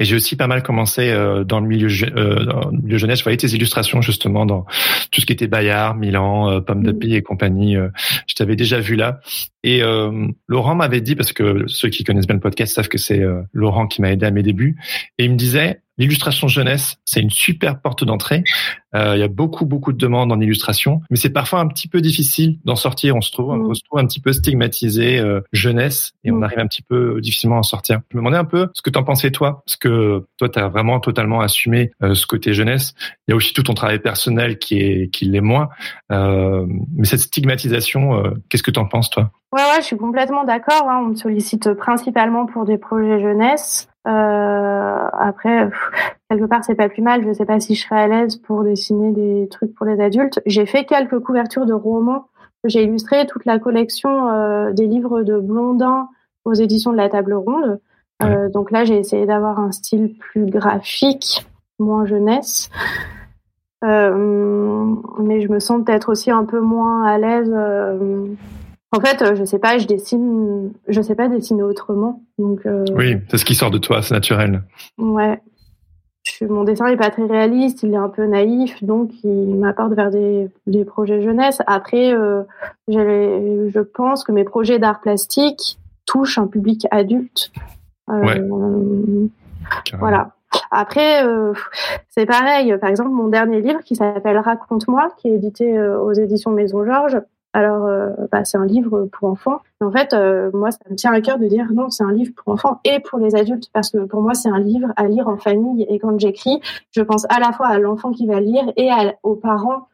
et j'ai aussi pas mal commencé euh, dans le milieu euh, dans le milieu jeunesse. Je voyais tes illustrations justement dans tout ce qui était Bayard, Milan, euh, Pomme de Pie et compagnie. euh, je t'avais déjà vu là. Et euh, Laurent m'avait dit parce que ceux qui connaissent bien le podcast savent que c'est euh, Laurent qui m'a aidé à mes débuts. Et il me disait l'illustration jeunesse, c'est une super porte d'entrée. Euh, Il y a beaucoup beaucoup de demandes en illustration, mais c'est parfois un petit peu difficile d'en sortir. On se trouve, Mm. on se trouve un petit peu stigmatisé euh, jeunesse et on Mm. arrive un petit peu difficilement à en sortir. Je me demandais un peu ce que t'en pensais toi, parce que toi tu as vraiment totalement assumé euh, ce côté jeunesse. Il y a aussi tout ton travail personnel qui est qui l'est moins. Mais cette stigmatisation, qu'est-ce que t'en penses toi? Ouais, ouais, je suis complètement d'accord. hein. On me sollicite principalement pour des projets jeunesse. Euh, après, pff, quelque part, c'est pas plus mal. Je sais pas si je serais à l'aise pour dessiner des trucs pour les adultes. J'ai fait quelques couvertures de romans. J'ai illustré toute la collection euh, des livres de Blondin aux éditions de la Table Ronde. Euh, donc là, j'ai essayé d'avoir un style plus graphique, moins jeunesse. Euh, mais je me sens peut-être aussi un peu moins à l'aise. En fait, euh, je sais pas, je dessine, je sais pas dessiner autrement. Donc, euh, Oui, c'est ce qui sort de toi, c'est naturel. ouais. Je- mon dessin est pas très réaliste, il est un peu naïf, donc il m'apporte vers des, des projets jeunesse. Après, euh, je pense que mes projets d'art plastique touchent un public adulte. Euh, Ouais. Voilà. Après, euh, c'est pareil. Par exemple, mon dernier livre qui s'appelle Raconte-moi, qui est édité euh, aux éditions Maison Georges. Alors, euh, bah, c'est un livre pour enfants. En fait, euh, moi, ça me tient à cœur de dire non, c'est un livre pour enfants et pour les adultes, parce que pour moi, c'est un livre à lire en famille. Et quand j'écris, je pense à la fois à l'enfant qui va lire et à- aux parents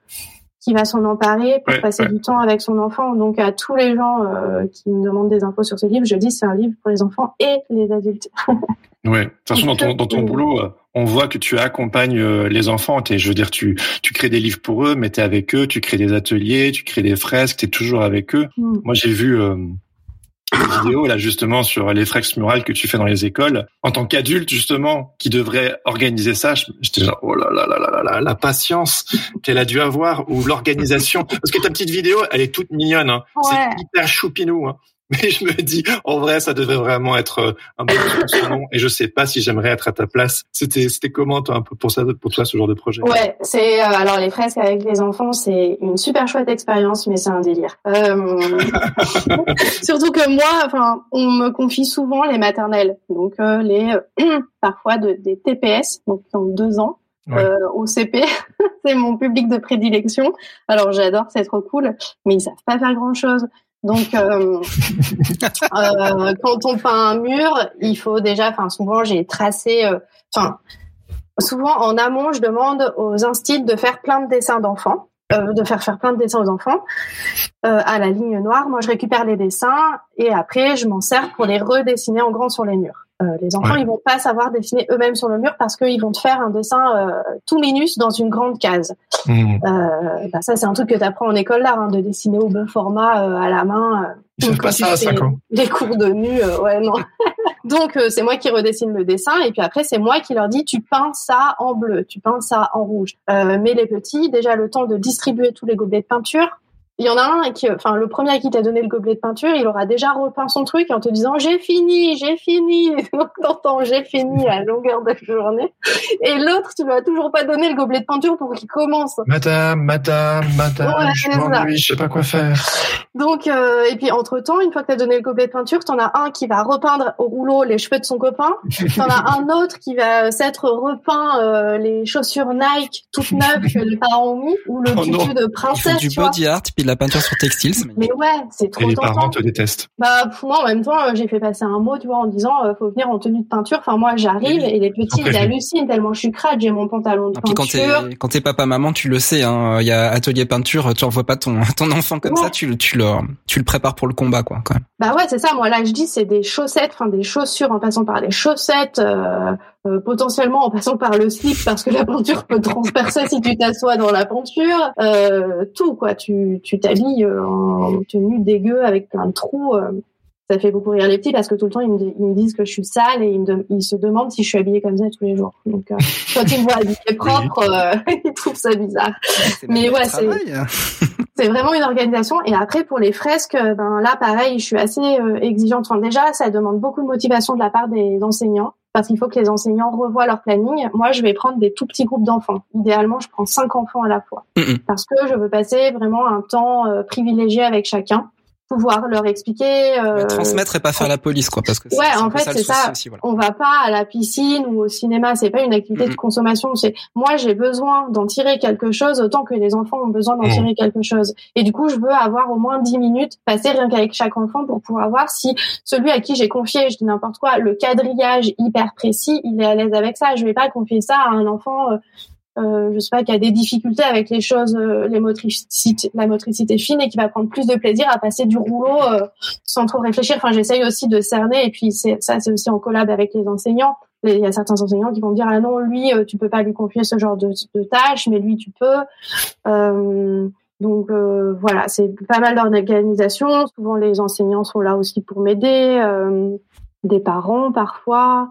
qui va s'en emparer pour Ouais, passer ouais. du temps avec son enfant. Donc, à tous les gens euh, qui me demandent des infos sur ce livre, je dis c'est un livre pour les enfants et les adultes. Ouais. De toute façon, dans ton, dans ton *laughs* boulot, on voit que tu accompagnes euh, les enfants. T'es, je veux dire, tu, tu crées des livres pour eux, mais t'es avec eux, tu crées des ateliers, tu crées des fresques, t'es toujours avec eux. Mm. Moi, j'ai vu, euh, vidéo là justement sur les flex murales que tu fais dans les écoles en tant qu'adulte justement qui devrait organiser ça j'étais genre oh là là là là là la patience qu'elle a dû avoir ou l'organisation parce que ta petite vidéo elle est toute mignonne hein. c'est hyper choupinou hein. *laughs* mais je me dis en vrai ça devrait vraiment être euh, un bon nom et je sais pas si j'aimerais être à ta place. C'était c'était comment toi un peu pour ça pour toi ce genre de projet? Ouais c'est euh, alors les fresques avec les enfants c'est une super chouette expérience mais c'est un délire. Euh, *laughs* surtout que moi enfin on me confie souvent les maternelles. Donc les *clears throat* parfois de, des TPS donc qui ont deux ans au CP, *laughs* c'est mon public de prédilection. Alors j'adore, c'est trop cool, mais ils savent pas faire grand chose. Donc, euh, *laughs* euh, quand on peint un mur, il faut déjà, enfin, souvent, j'ai tracé, euh, enfin, souvent en amont, je demande aux instits de faire plein de dessins d'enfants. de faire faire plein de dessins aux enfants à la ligne noire. Moi, je récupère les dessins et après, je m'en sers pour les redessiner en grand sur les murs. Euh, les enfants, ils vont pas savoir dessiner eux-mêmes sur le mur parce qu'ils vont te faire un dessin euh, tout minus dans une grande case. Mmh. Euh, bah ça, c'est un truc que tu apprends en école d'art, hein, de dessiner au bon format euh, à la main. Je pas ça à 5 ans. Les cours de nu, ouais, non. *laughs* Donc, c'est moi qui redessine le dessin et puis après, c'est moi qui leur dis, tu peins ça en bleu, tu peins ça en rouge. mais les petits, déjà le temps de distribuer tous les gobelets de peinture, il y en a un qui, enfin, le premier à qui t'a donné le gobelet de peinture, il aura déjà repeint son truc en te disant j'ai fini, j'ai fini. *laughs* Donc t'entends j'ai fini à longueur de journée. Et l'autre, tu lui as toujours pas donné le gobelet de peinture pour qu'il commence. Madame, madame, madame, je m'ennuie, je sais pas quoi faire. Donc, euh, et puis entre temps, une fois que t'as donné le gobelet de peinture, t'en as un qui va repeindre au rouleau les cheveux de son copain. *laughs* t'en as un autre qui va s'être repeint euh, les chaussures Nike toutes neuves que les parents ont mis ou le oh tutu de princesse. du body art, la peinture sur textile. Mais ouais, c'est trop. Et les parents te détestent. Bah pour moi en même temps, euh, j'ai fait passer un mot, tu vois, en disant euh, faut venir en tenue de peinture. Enfin moi j'arrive et les petits ils hallucinent tellement je suis crade, j'ai mon pantalon de peinture. Quand t'es papa maman, tu le sais. Hein, il y a atelier peinture, tu envoies pas ton *laughs* ton enfant comme ça, tu tu le tu le prépares pour le combat quoi quand même. Bah ouais c'est ça. Moi là je dis c'est des chaussettes, enfin des chaussures en passant par les chaussettes. Euh, euh, potentiellement en passant par le slip parce que la peinture peut transpercer si tu t'assois dans la peinture, euh, tout quoi. Tu tu t'habilles euh, en tenue dégueu avec plein de trous. ça fait beaucoup rire les petits parce que tout le temps ils me, disent que je suis sale et ils, me ils, se demandent si je suis habillée comme ça tous les jours. Donc *laughs* quand ils me voient habillée propre, *laughs* ils trouvent ça bizarre. Mais ouais, c'est *laughs* c'est vraiment une organisation. Et après pour les fresques, ben là pareil, je suis assez exigeante. Enfin déjà, ça demande beaucoup de motivation de la part des enseignants parce qu'il faut que les enseignants revoient leur planning. Moi, je vais prendre des tout petits groupes d'enfants. Idéalement, je prends cinq enfants à la fois, parce que je veux passer vraiment un temps euh, privilégié avec chacun pouvoir leur expliquer euh... transmettre et pas faire la police quoi parce que ouais en fait c'est ça, on va pas à la piscine ou au cinéma c'est pas une activité de consommation c'est moi j'ai besoin d'en tirer quelque chose autant que les enfants ont besoin d'en tirer quelque chose. Et du coup je veux avoir au moins dix minutes passer rien qu'avec chaque enfant pour pouvoir voir si celui à qui j'ai confié je dis n'importe quoi le quadrillage hyper précis il est à l'aise avec ça. Je vais pas confier ça à un enfant euh, euh, je sais pas, qui a des difficultés avec les choses, euh, les la motricité fine et qui va prendre plus de plaisir à passer du rouleau euh, sans trop réfléchir. Enfin, j'essaye aussi de cerner et puis ça, c'est aussi en collab avec les enseignants. Il y a certains enseignants qui vont dire ah non, lui, euh, tu peux pas lui confier ce genre de, de tâches, mais lui, tu peux. donc voilà, c'est pas mal d'organisation. Souvent, les enseignants sont là aussi pour m'aider, des parents parfois.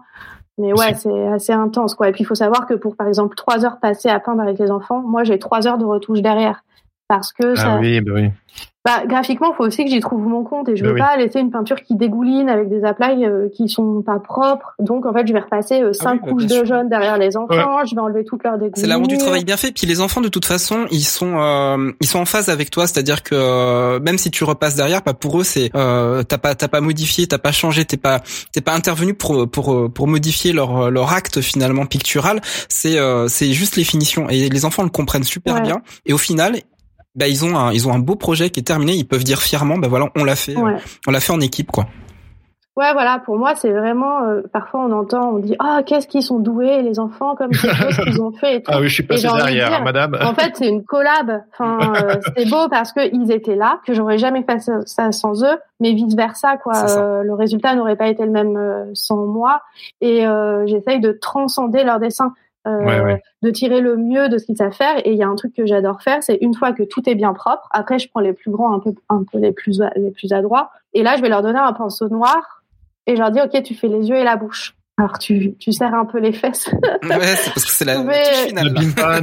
Mais ouais, c'est assez intense, quoi. Et puis, il faut savoir que pour, par exemple, trois heures passées à peindre avec les enfants, moi, j'ai trois heures de retouche derrière. Parce que ah ça... oui, bah oui. Bah, graphiquement, il faut aussi que j'y trouve mon compte et je ne veux pas laisser une peinture qui dégouline avec des aplacs euh, qui sont pas propres. Donc, en fait, je vais repasser euh, ah cinq couches de jaune derrière les enfants. Je vais enlever toutes leurs dégoulinures. C'est là où tu travailles bien fait. Puis les enfants, de toute façon, ils sont euh, ils sont en phase avec toi. C'est-à-dire que euh, même si tu repasses derrière, pas bah, pour eux, c'est euh, t'as pas t'as pas modifié, t'as pas changé, t'es pas t'es pas intervenu pour pour pour modifier leur leur acte finalement pictural. C'est c'est juste les finitions et les enfants le comprennent super bien. Et au final, bah ils ont un ils ont un beau projet qui est terminé, ils peuvent dire fièrement bah voilà, on l'a fait euh, on l'a fait en équipe quoi. Ouais, voilà, pour moi, c'est vraiment. Euh, parfois, on entend, on dit, ah, qu'est-ce qu'ils sont doués, les enfants, comme ces choses qu'ils ont fait. Et *laughs* tout. Ah oui, je suis passé derrière, madame. En fait, c'est une collab. Enfin, *laughs* euh, c'est beau parce que ils étaient là, que j'aurais jamais fait ça sans eux, mais vice versa, quoi. le résultat n'aurait pas été le même sans moi. Et j'essaye de transcender leur dessin. De tirer le mieux de ce qu'ils savent faire. Et il y a un truc que j'adore faire, c'est une fois que tout est bien propre, après je prends les plus grands, un peu, un peu les plus les plus adroits, et là je vais leur donner un pinceau noir et je leur dis ok tu fais les yeux et la bouche. Alors tu, tu serres un peu les fesses. *laughs* ouais, c'est parce que c'est la, mais... finale. N'abîme pas,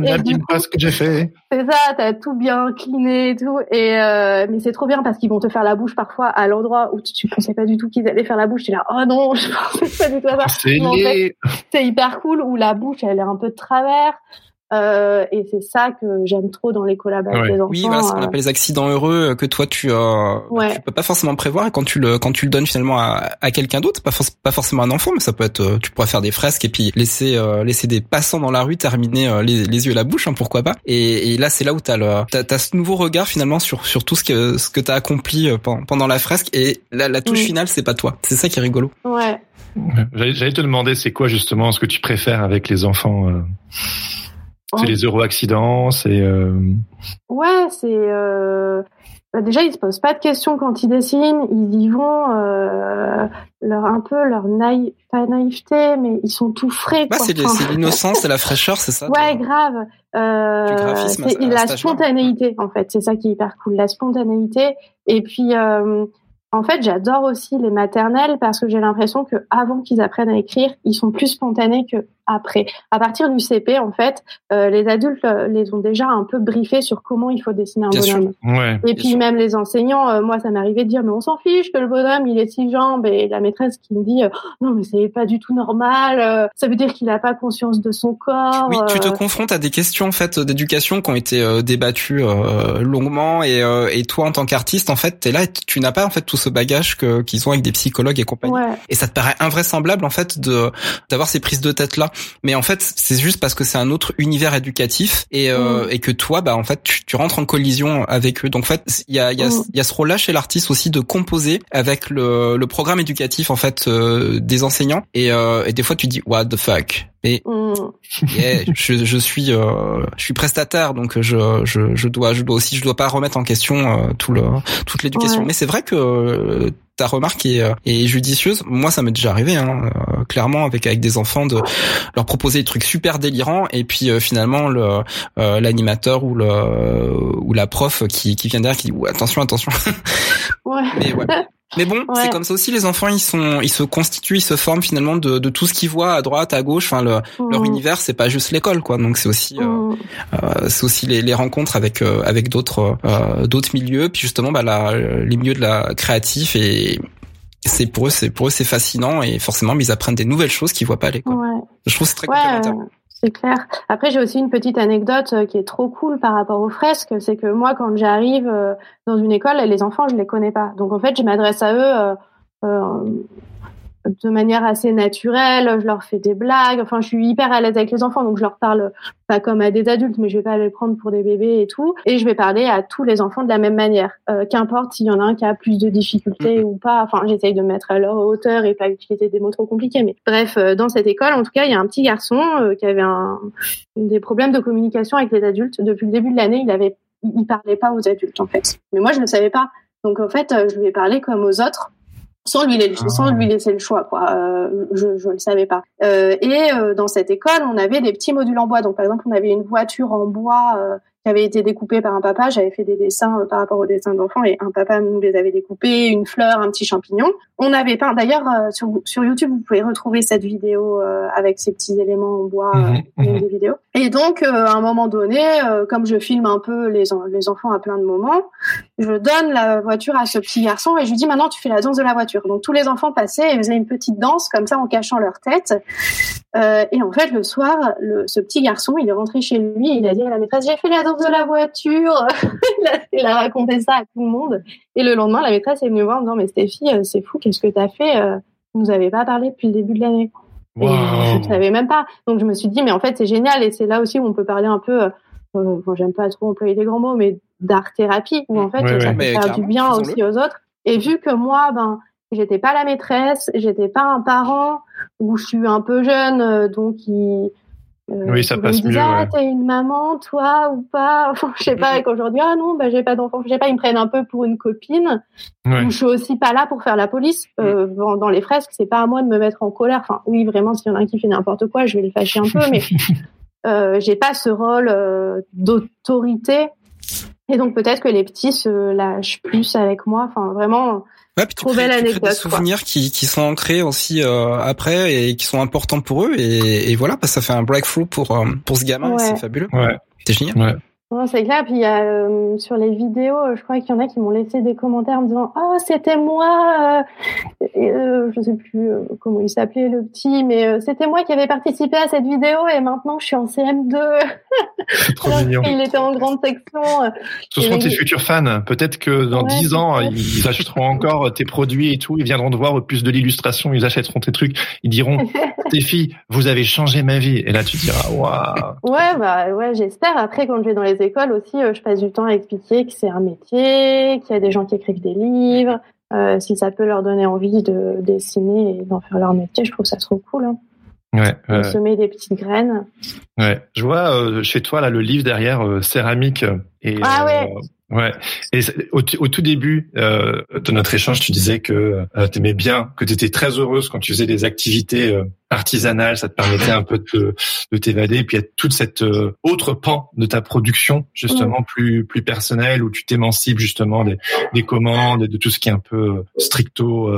pas ce que j'ai fait. C'est ça, t'as tout bien cliné et tout. Et euh, mais c'est trop bien parce qu'ils vont te faire la bouche parfois à l'endroit où tu, tu pensais pas du tout qu'ils allaient faire la bouche. Tu es là, oh non, *laughs* je pensais pas du tout à ça. C'est hyper cool où la bouche elle est un peu de travers. Euh, et c'est ça que j'aime trop dans les collabs avec les enfants. Oui, voilà, ce qu'on euh. appelle les accidents heureux euh, que toi tu euh, tu peux pas forcément prévoir et quand tu le quand tu le donnes finalement à, à quelqu'un d'autre, pas pas forcément un enfant, mais ça peut être tu pourrais faire des fresques et puis laisser laisser des passants dans la rue terminer les, les yeux et la bouche, hein, pourquoi pas. Et, et, là c'est là où t'as le t'as, as ce nouveau regard finalement sur sur tout ce que ce que t'as accompli pendant, la fresque et la, la touche finale c'est pas toi. C'est ça qui est rigolo. Ouais. J'allais te demander c'est quoi justement ce que tu préfères avec les enfants. C'est les euro accidents, c'est. Euh... Ouais, c'est. Euh... Bah déjà, ils se posent pas de questions quand ils dessinent. Ils y vont, euh, leur un peu leur naïf, pas naïveté, mais ils sont tout frais. Bah, c'est l'innocence, c'est la fraîcheur, c'est ça. Ouais, grave. Euh, c'est la spontanéité, en fait. C'est ça qui est hyper cool, la spontanéité. Et puis, euh, en fait, j'adore aussi les maternelles parce que j'ai l'impression que avant qu'ils apprennent à écrire, ils sont plus spontanés que après. À partir du CP, en fait, euh, les adultes euh, les ont déjà un peu briefés sur comment il faut dessiner un bonhomme. Ouais, et puis même les enseignants, euh, moi ça m'arrivait de dire mais on s'en fiche que le bonhomme il est six jambes et la maîtresse qui me dit non mais c'est pas du tout normal, ça veut dire qu'il a pas conscience de son corps. Oui, tu te confrontes à des questions en fait d'éducation qui ont été débattues longuement et, et toi en tant qu'artiste en fait t'es là et tu n'as pas en fait tout ce bagage que qu'ils ont avec des psychologues et compagnie. Et ça te paraît invraisemblable en fait de d'avoir ces prises de tête là mais en fait c'est juste parce que c'est un autre univers éducatif et euh, mm. et que toi bah en fait tu, tu, rentres en collision avec eux donc en fait il y a il y a, mm. y a ce rôle là chez l'artiste aussi de composer avec le, le programme éducatif en fait euh, des enseignants et, euh, et des fois tu dis what the fuck? Mais mm. je, je, suis euh, je suis prestataire donc je, je, je dois je dois aussi je dois pas remettre en question euh, tout le toute l'éducation mais c'est vrai que ta remarque est, euh, est judicieuse. Moi, ça m'est déjà arrivé, hein, euh, clairement, avec avec des enfants, de leur proposer des trucs super délirants, et puis euh, finalement le l'animateur ou le ou la prof qui qui vient derrière qui dit attention, attention. *laughs* Ouais. Mais ouais. Mais bon, c'est comme ça aussi. Les enfants, ils sont, ils se constituent, ils se forment finalement de, de tout ce qu'ils voient à droite, à gauche. Enfin, le, leur mmh. univers, c'est pas juste l'école, quoi. Donc c'est aussi, euh, mmh. euh, c'est aussi les, les, rencontres avec euh, avec d'autres euh, d'autres milieux. Puis justement, bah, la, les milieux de la créatif et c'est pour eux, c'est pour eux, c'est fascinant et forcément, ils apprennent des nouvelles choses qu'ils voient pas à l'école. Ouais. Je trouve c'est très complémentaire. C'est clair. Après, j'ai aussi une petite anecdote euh, qui est trop cool par rapport aux fresques. C'est que moi, quand j'arrive euh, dans une école, les enfants, je les connais pas. Donc, en fait, je m'adresse à eux euh, de manière assez naturelle, je leur fais des blagues. Enfin, je suis hyper à l'aise avec les enfants, donc je leur parle pas comme à des adultes, mais je vais pas les prendre pour des bébés et tout. Et je vais parler à tous les enfants de la même manière, euh, qu'importe s'il y en a un qui a plus de difficultés mm-hmm. ou pas. Enfin, j'essaye de mettre à leur hauteur et pas utiliser des mots trop compliqués. Mais bref, euh, dans cette école, en tout cas, il y a un petit garçon euh, qui avait un, des problèmes de communication avec les adultes. Depuis le début de l'année, il avait, il parlait pas aux adultes en fait. Mais moi, je ne savais pas. Donc en fait, je lui ai parlé comme aux autres sans lui, sans lui laisser le choix quoi. Euh, je je le savais pas. Euh, et euh, dans cette école on avait des petits modules en bois. Donc par exemple on avait une voiture en bois euh, qui avait été découpé par un papa. J'avais fait des dessins euh, par rapport aux dessins d'enfants et un papa nous les avait découpés, une fleur, un petit champignon. On avait peint. D'ailleurs, euh, sur, sur YouTube, vous pouvez retrouver cette vidéo euh, avec ces petits éléments en bois, mmh, mmh. des vidéos. Et donc, à un moment donné, comme je filme un peu les, les enfants à plein de moments, je donne la voiture à ce petit garçon et je lui dis maintenant tu fais la danse de la voiture. Donc tous les enfants passaient et faisaient une petite danse comme ça en cachant leur tête. et en fait, le soir, le, ce petit garçon, il est rentré chez lui et il a dit à la maîtresse j'ai fait la danse de la voiture. *laughs* il, a, raconté ça à tout le monde. Et le lendemain, la maîtresse est venue voir en disant, mais Stéphie, euh, c'est fou, qu'est-ce que tu as fait euh, Vous nous avez pas parlé depuis le début de l'année. je ne savais même pas. Donc je me suis dit, mais en fait, c'est génial. Et c'est là aussi où on peut parler un peu, euh, j'aime pas trop employer des grands mots, mais d'art-thérapie, où en fait, ça peut faire du bien aussi aux autres. Et vu que moi, ben, j'étais pas la maîtresse, j'étais pas un parent, où je suis un peu jeune, donc il euh, oui, ça passe mieux. Ah, t'as une maman, toi ou pas? *laughs* Enfin, Je sais pas. Qu'aujourd'hui, ah non, bah j'ai pas d'enfant. Je sais pas. Ils me prennent un peu pour une copine. Je suis aussi pas là pour faire la police. Euh, mm. dans, les fresques, c'est pas à moi de me mettre en colère. Enfin, oui, vraiment, s'il y en a un qui fait n'importe quoi, je vais les fâcher un peu. Mais *laughs* euh, j'ai pas ce rôle euh, d'autorité et donc peut-être que les petits se lâchent plus avec moi. Enfin vraiment. Ouais, puis tu crées, des souvenirs qui, qui sont ancrés aussi euh, après et qui sont importants pour eux et, et voilà, ça fait un breakthrough pour euh, pour ce gamin, c'est fabuleux. Ouais. C'est génial. Ouais c'est clair. Puis il y a euh, sur les vidéos, je crois qu'il y en a qui m'ont laissé des commentaires en disant "Oh, c'était moi." Euh, euh, je sais plus euh, comment il s'appelait le petit, mais c'était moi qui avais participé à cette vidéo et maintenant je suis en CM2. Trop mignon. Il était en grande section. Ce seront tes futurs fans. Peut-être que dans dix ans, ils achèteront encore tes produits et tout. Ils viendront te voir au plus de l'illustration. Ils achèteront tes trucs. Ils diront *laughs* "Tes filles, vous avez changé ma vie." Et là, tu diras "Waouh." Ouais, bah ouais, j'espère. Après, quand je vais dans les école aussi, euh, je passe du temps à expliquer que c'est un métier, qu'il y a des gens qui écrivent des livres. Euh, si ça peut leur donner envie de dessiner et d'en faire leur métier, je trouve ça trop cool. Hein. Ouais, semer des petites graines. Ouais, je vois euh, chez toi là le livre derrière céramique et ah ouais. Ouais. Et au, au, tout début euh, de notre échange, tu disais que euh, tu aimais bien, que tu étais très heureuse quand tu faisais des activités euh, artisanales, ça te permettait un peu de, de t'évader. Et puis il y a toute cette euh, autre pan de ta production, justement plus plus personnelle, où tu t'émancipes justement des, des commandes et de tout ce qui est un peu stricto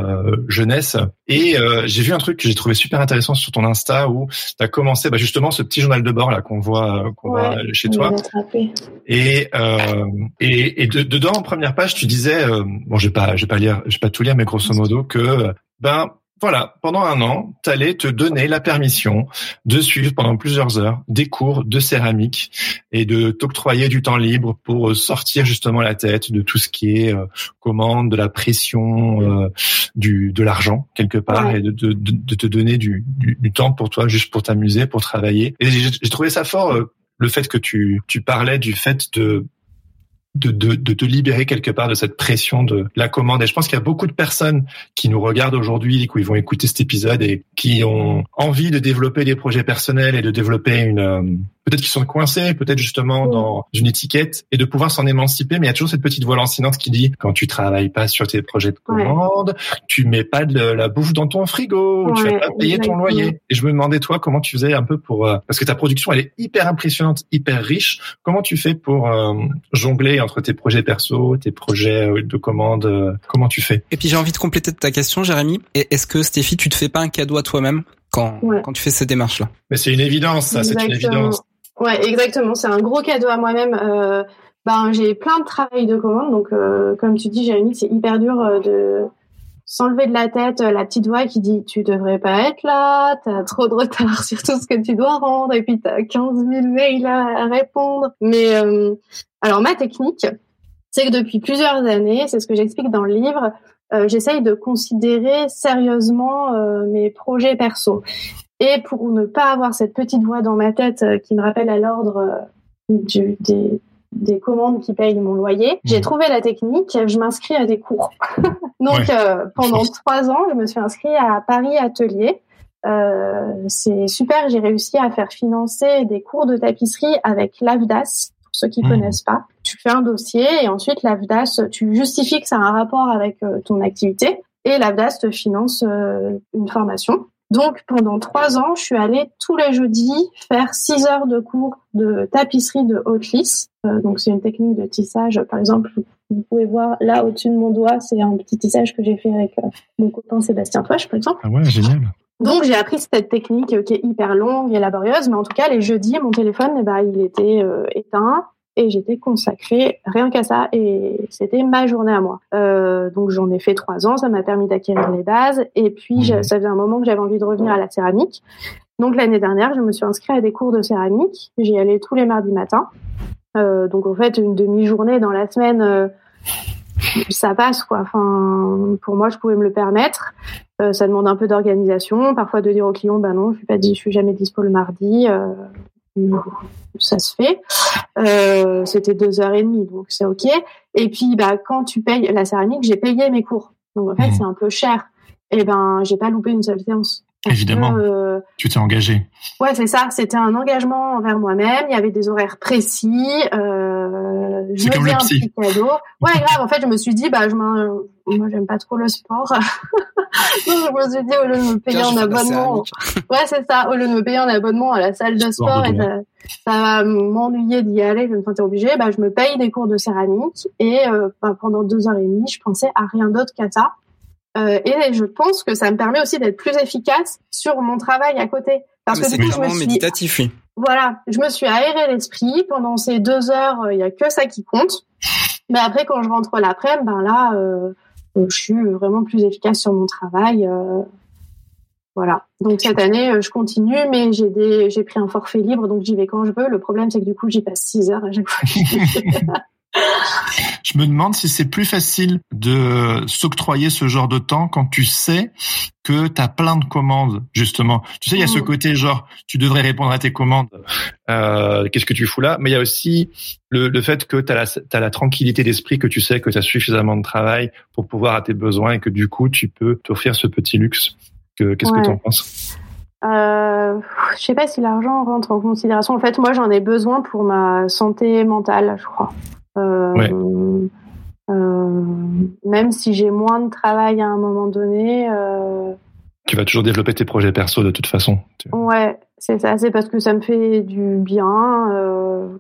jeunesse. Et j'ai vu un truc que j'ai trouvé super intéressant sur ton Insta où tu as commencé bah, justement ce petit journal de bord là qu'on voit qu'on voit chez toi. Et, et et, dedans, en première page, tu disais, euh, bon, je vais pas, je vais pas lire, je vais pas tout lire, mais grosso modo que, ben, voilà, pendant un an, tu allais te donner la permission de suivre pendant plusieurs heures des cours de céramique et de t'octroyer du temps libre pour sortir justement la tête de tout ce qui est euh, commande, de la pression, euh, du de l'argent quelque part et de, de, de, te donner du, du, du, temps pour toi, juste pour t'amuser, pour travailler. Et j'ai trouvé ça fort le fait que tu, tu parlais du fait de de, de, de, te libérer quelque part de cette pression de la commande. Et je pense qu'il y a beaucoup de personnes qui nous regardent aujourd'hui, qui vont écouter cet épisode et qui ont envie de développer des projets personnels et de développer une, euh, peut-être qu'ils sont coincés, peut-être justement dans une étiquette et de pouvoir s'en émanciper. Mais il y a toujours cette petite voix lancinante qui dit quand tu travailles pas sur tes projets de commande, tu mets pas de la bouffe dans ton frigo, tu vas pas payer ton loyer. Et je me demandais toi comment tu faisais un peu pour euh, parce que ta production elle est hyper impressionnante, hyper riche. Comment tu fais pour euh, jongler entre tes projets perso, tes projets euh, de commande Comment tu fais? Et puis j'ai envie de compléter ta question, Jérémy. Est-ce que Stéphie, tu te fais pas un cadeau à toi-même quand, quand tu fais ces démarches-là Mais c'est une évidence, ça, c'est une évidence. Ouais, exactement. C'est un gros cadeau à moi-même. Euh, ben, j'ai plein de travail de commande, donc euh, comme tu dis, Jérémy, c'est hyper dur euh, de s'enlever de la tête la petite voix qui dit tu devrais pas être là, t'as trop de retard sur tout ce que tu dois rendre, et puis t'as 15 000 mails à, répondre. Mais alors ma technique, c'est que depuis plusieurs années, c'est ce que j'explique dans le livre, j'essaye de considérer sérieusement mes projets perso. Et pour ne pas avoir cette petite voix dans ma tête euh, qui me rappelle à l'ordre euh, des, des commandes qui payent mon loyer, j'ai mmh. trouvé la technique, je m'inscris à des cours. *laughs* Donc euh, pendant trois ans, je me suis inscrite à Paris Atelier. Euh, c'est super, j'ai réussi à faire financer des cours de tapisserie avec l'AFDAS. Pour ceux qui mmh. connaissent pas, tu fais un dossier et ensuite l'AFDAS, tu justifies que ça a un rapport avec ton activité et l'AFDAS te finance une formation. Donc pendant trois ans, je suis allée tous les jeudis faire six heures de cours de tapisserie de haute lisse. Euh, donc c'est une technique de tissage. Par exemple, vous pouvez voir là au-dessus de mon doigt, c'est un petit tissage que j'ai fait avec euh, mon copain Sébastien Toche, par exemple. Ah ouais, génial. Donc j'ai appris cette technique qui est hyper longue et laborieuse, mais en tout cas les jeudis, mon téléphone, eh ben, il était euh, éteint et j'étais consacrée rien qu'à ça et c'était ma journée à moi. Euh, donc j'en ai fait trois ans, ça m'a permis d'acquérir les bases et puis mmh. ça faisait un moment que j'avais envie de revenir à la céramique. Donc l'année dernière, je me suis inscrite à des cours de céramique. J'y allais tous les mardis matins. Euh, donc en fait une demi-journée dans la semaine, euh, ça passe quoi. Enfin pour moi, je pouvais me le permettre. Euh, ça demande un peu d'organisation, parfois de dire au client, bah non, je suis pas dit, je suis jamais dispo le mardi. Ça se fait. Euh, c'était deux heures et demie, donc c'est ok. Et puis, bah, quand tu payes la céramique, j'ai payé mes cours. Donc en fait, mmh. c'est un peu cher. Et ben, j'ai pas loupé une seule séance. Évidemment. tu t'es engagé. Ouais, c'est ça. C'était un engagement envers moi-même. Il y avait des horaires précis. Euh, c'est comme le psy. Cadeau. Ouais, grave. En fait, je me suis dit, bah, je moi, j'aime pas trop le sport. *laughs* Donc, je me suis dit, au lieu de me payer un abonnement, *laughs* ouais, c'est ça. Au lieu de me payer un abonnement à la salle de sport, et ça, va m'ennuyer d'y aller, je me sentais obligée, bah, je me paye des cours de céramique et euh, bah, pendant deux heures et demie, je pensais à rien d'autre qu'à ça. Euh, et je pense que ça me permet aussi d'être plus efficace sur mon travail à côté. Parce que du coup, je me suis... méditatif, oui. Voilà, je me suis aéré l'esprit pendant ces deux heures. Il y a que ça qui compte. Mais après, quand je rentre l'après, ben là, euh, je suis vraiment plus efficace sur mon travail. Euh, voilà. Donc cette année, je continue, mais j'ai des, j'ai pris un forfait libre, donc j'y vais quand je veux. Le problème, c'est que du coup, j'y passe six heures à chaque fois. *laughs* Je me demande si c'est plus facile de s'octroyer ce genre de temps quand tu sais que tu as plein de commandes, justement. Tu sais, il y a ce mm. côté genre, tu devrais répondre à tes commandes, euh, qu'est-ce que tu fous là? Mais il y a aussi le, fait que tu as, as, la tranquillité d'esprit, que tu sais que tu as suffisamment de travail pour pouvoir à tes besoins et que du coup, tu peux t'offrir ce petit luxe. Qu'est-ce que tu en penses? Euh, je sais pas si l'argent rentre en considération. En fait, moi, j'en ai besoin pour ma santé mentale, je crois. Euh, euh, même si j'ai moins de travail à un moment donné. Euh, tu vas toujours développer tes projets perso de toute façon. Ouais, c'est ça. C'est parce que ça me fait du bien,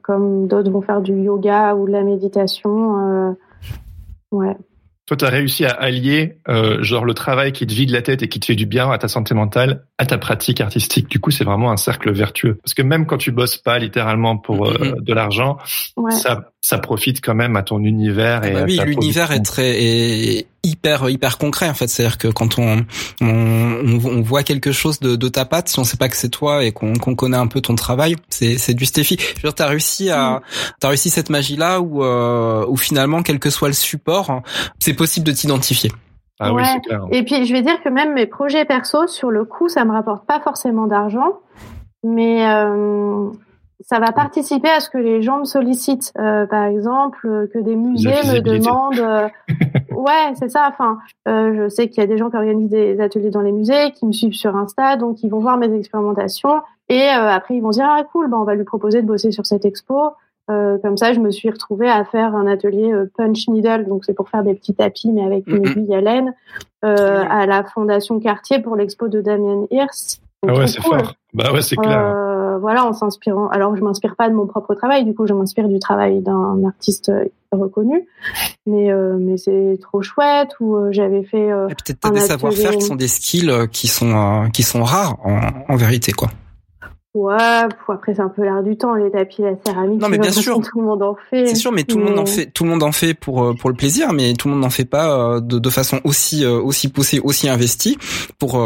comme d'autres vont faire du yoga ou de la méditation. ouais. Toi, tu as réussi à allier euh, genre le travail qui te vide la tête et qui te fait du bien à ta santé mentale, à ta pratique artistique. Du coup, c'est vraiment un cercle vertueux. Parce que même quand tu bosses pas littéralement pour euh, mm-hmm. de l'argent, ça, ça profite quand même à ton univers. Et bah oui, l'univers est très est hyper hyper concret en fait. C'est-à-dire que quand on, on, on voit quelque chose de, de ta patte, si on sait pas que c'est toi et qu'on qu'on connaît un peu ton travail, c'est c'est du Stéphie. Je veux dire, t'as réussi à mm. t'as réussi cette magie là où euh, où finalement quel que soit le support, c'est possible de t'identifier. Ah oui, c'est clair. Et puis je vais dire que même mes projets perso, sur le coup, ça me rapporte pas forcément d'argent, mais euh, ça va participer à ce que les gens me sollicitent. Euh, par exemple, que des musées me demandent. Euh, *laughs* ouais, c'est ça. Enfin, je sais qu'il y a des gens qui organisent des ateliers dans les musées, qui me suivent sur Insta, donc ils vont voir mes expérimentations et après ils vont dire ah cool, ben on va lui proposer de bosser sur cette expo. Comme ça, je me suis retrouvée à faire un atelier punch needle, donc c'est pour faire des petits tapis mais avec une aiguille à laine, à la Fondation Cartier pour l'expo de Damien Hirst. Ah ouais, c'est fort. Bah ouais, c'est clair voilà, en s'inspirant. Alors, je m'inspire pas de mon propre travail, du coup, je m'inspire du travail d'un artiste reconnu. Mais euh, mais c'est trop chouette. Ou euh, j'avais fait. Euh, peut-être des savoir-faire qui sont des skills qui sont qui sont rares en, en vérité, quoi. Ouais, après c'est un peu l'air du temps les tapis, la céramique. Non mais bien sûr, tout le monde en fait. C'est sûr, mais tout le monde en fait, tout le monde en fait pour euh, pour le plaisir, mais tout le monde n'en fait pas euh, de, de façon aussi euh, aussi poussée, aussi investie pour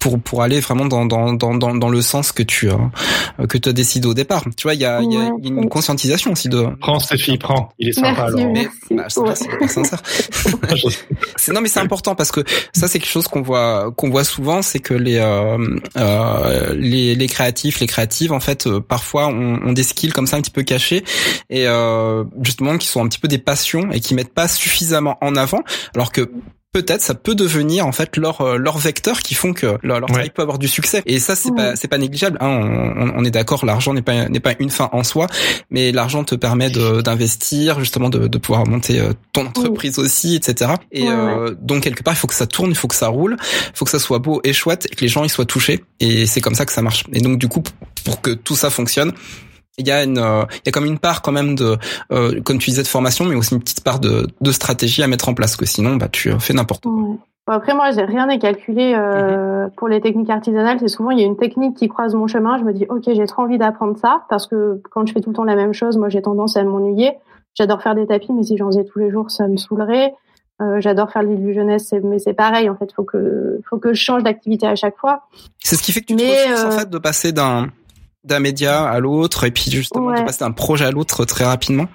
pour pour aller vraiment dans dans dans dans, le sens que tu as que tu as décidé au départ. Tu vois, il y a il y, a une conscientisation aussi de. Prends Stéphie, prends. Il est sympa alors. Mais, bah, c'est sincère. *laughs* c'est non mais c'est important parce que ça c'est quelque chose qu'on voit qu'on voit souvent, c'est que les euh, les les créateurs les créatives, en fait, euh, parfois ont, des skills comme ça un petit peu cachés et euh, justement qui sont un petit peu des passions et qui mettent pas suffisamment en avant, alors que peut-être ça peut devenir en fait leur euh, leur vecteur qui font que leur, travail peut avoir du succès. Et ça c'est pas c'est pas négligeable hein, on, on, est d'accord l'argent n'est pas n'est pas une fin en soi mais l'argent te permet d'investir justement de, de pouvoir monter ton entreprise aussi etc et donc quelque part il faut que ça tourne il faut que ça roule il faut que ça soit beau et chouette et que les gens ils soient touchés. Et c'est comme ça que ça marche. Et donc du coup pour que tout ça fonctionne il y a une euh, il y a comme une part quand même de euh, comme tu disais de formation mais aussi une petite part de, de stratégie à mettre en place que sinon bah tu fais n'importe quoi. après moi j'ai rien calculer euh, mhm. pour les techniques artisanales c'est souvent il y a une technique qui croise mon chemin je me dis ok j'ai trop envie d'apprendre ça parce que quand je fais tout le temps la même chose moi j'ai tendance à m'ennuyer j'adore faire des tapis mais si j'en faisais tous les jours ça me saoulerait j'adore faire l'île du jeunesse, mais c'est pareil. En fait, faut que faut que je change d'activité à chaque fois. C'est ce qui fait que tu mais, te en fait de passer d'un d'un média à l'autre et puis justement de passer d'un projet à l'autre très rapidement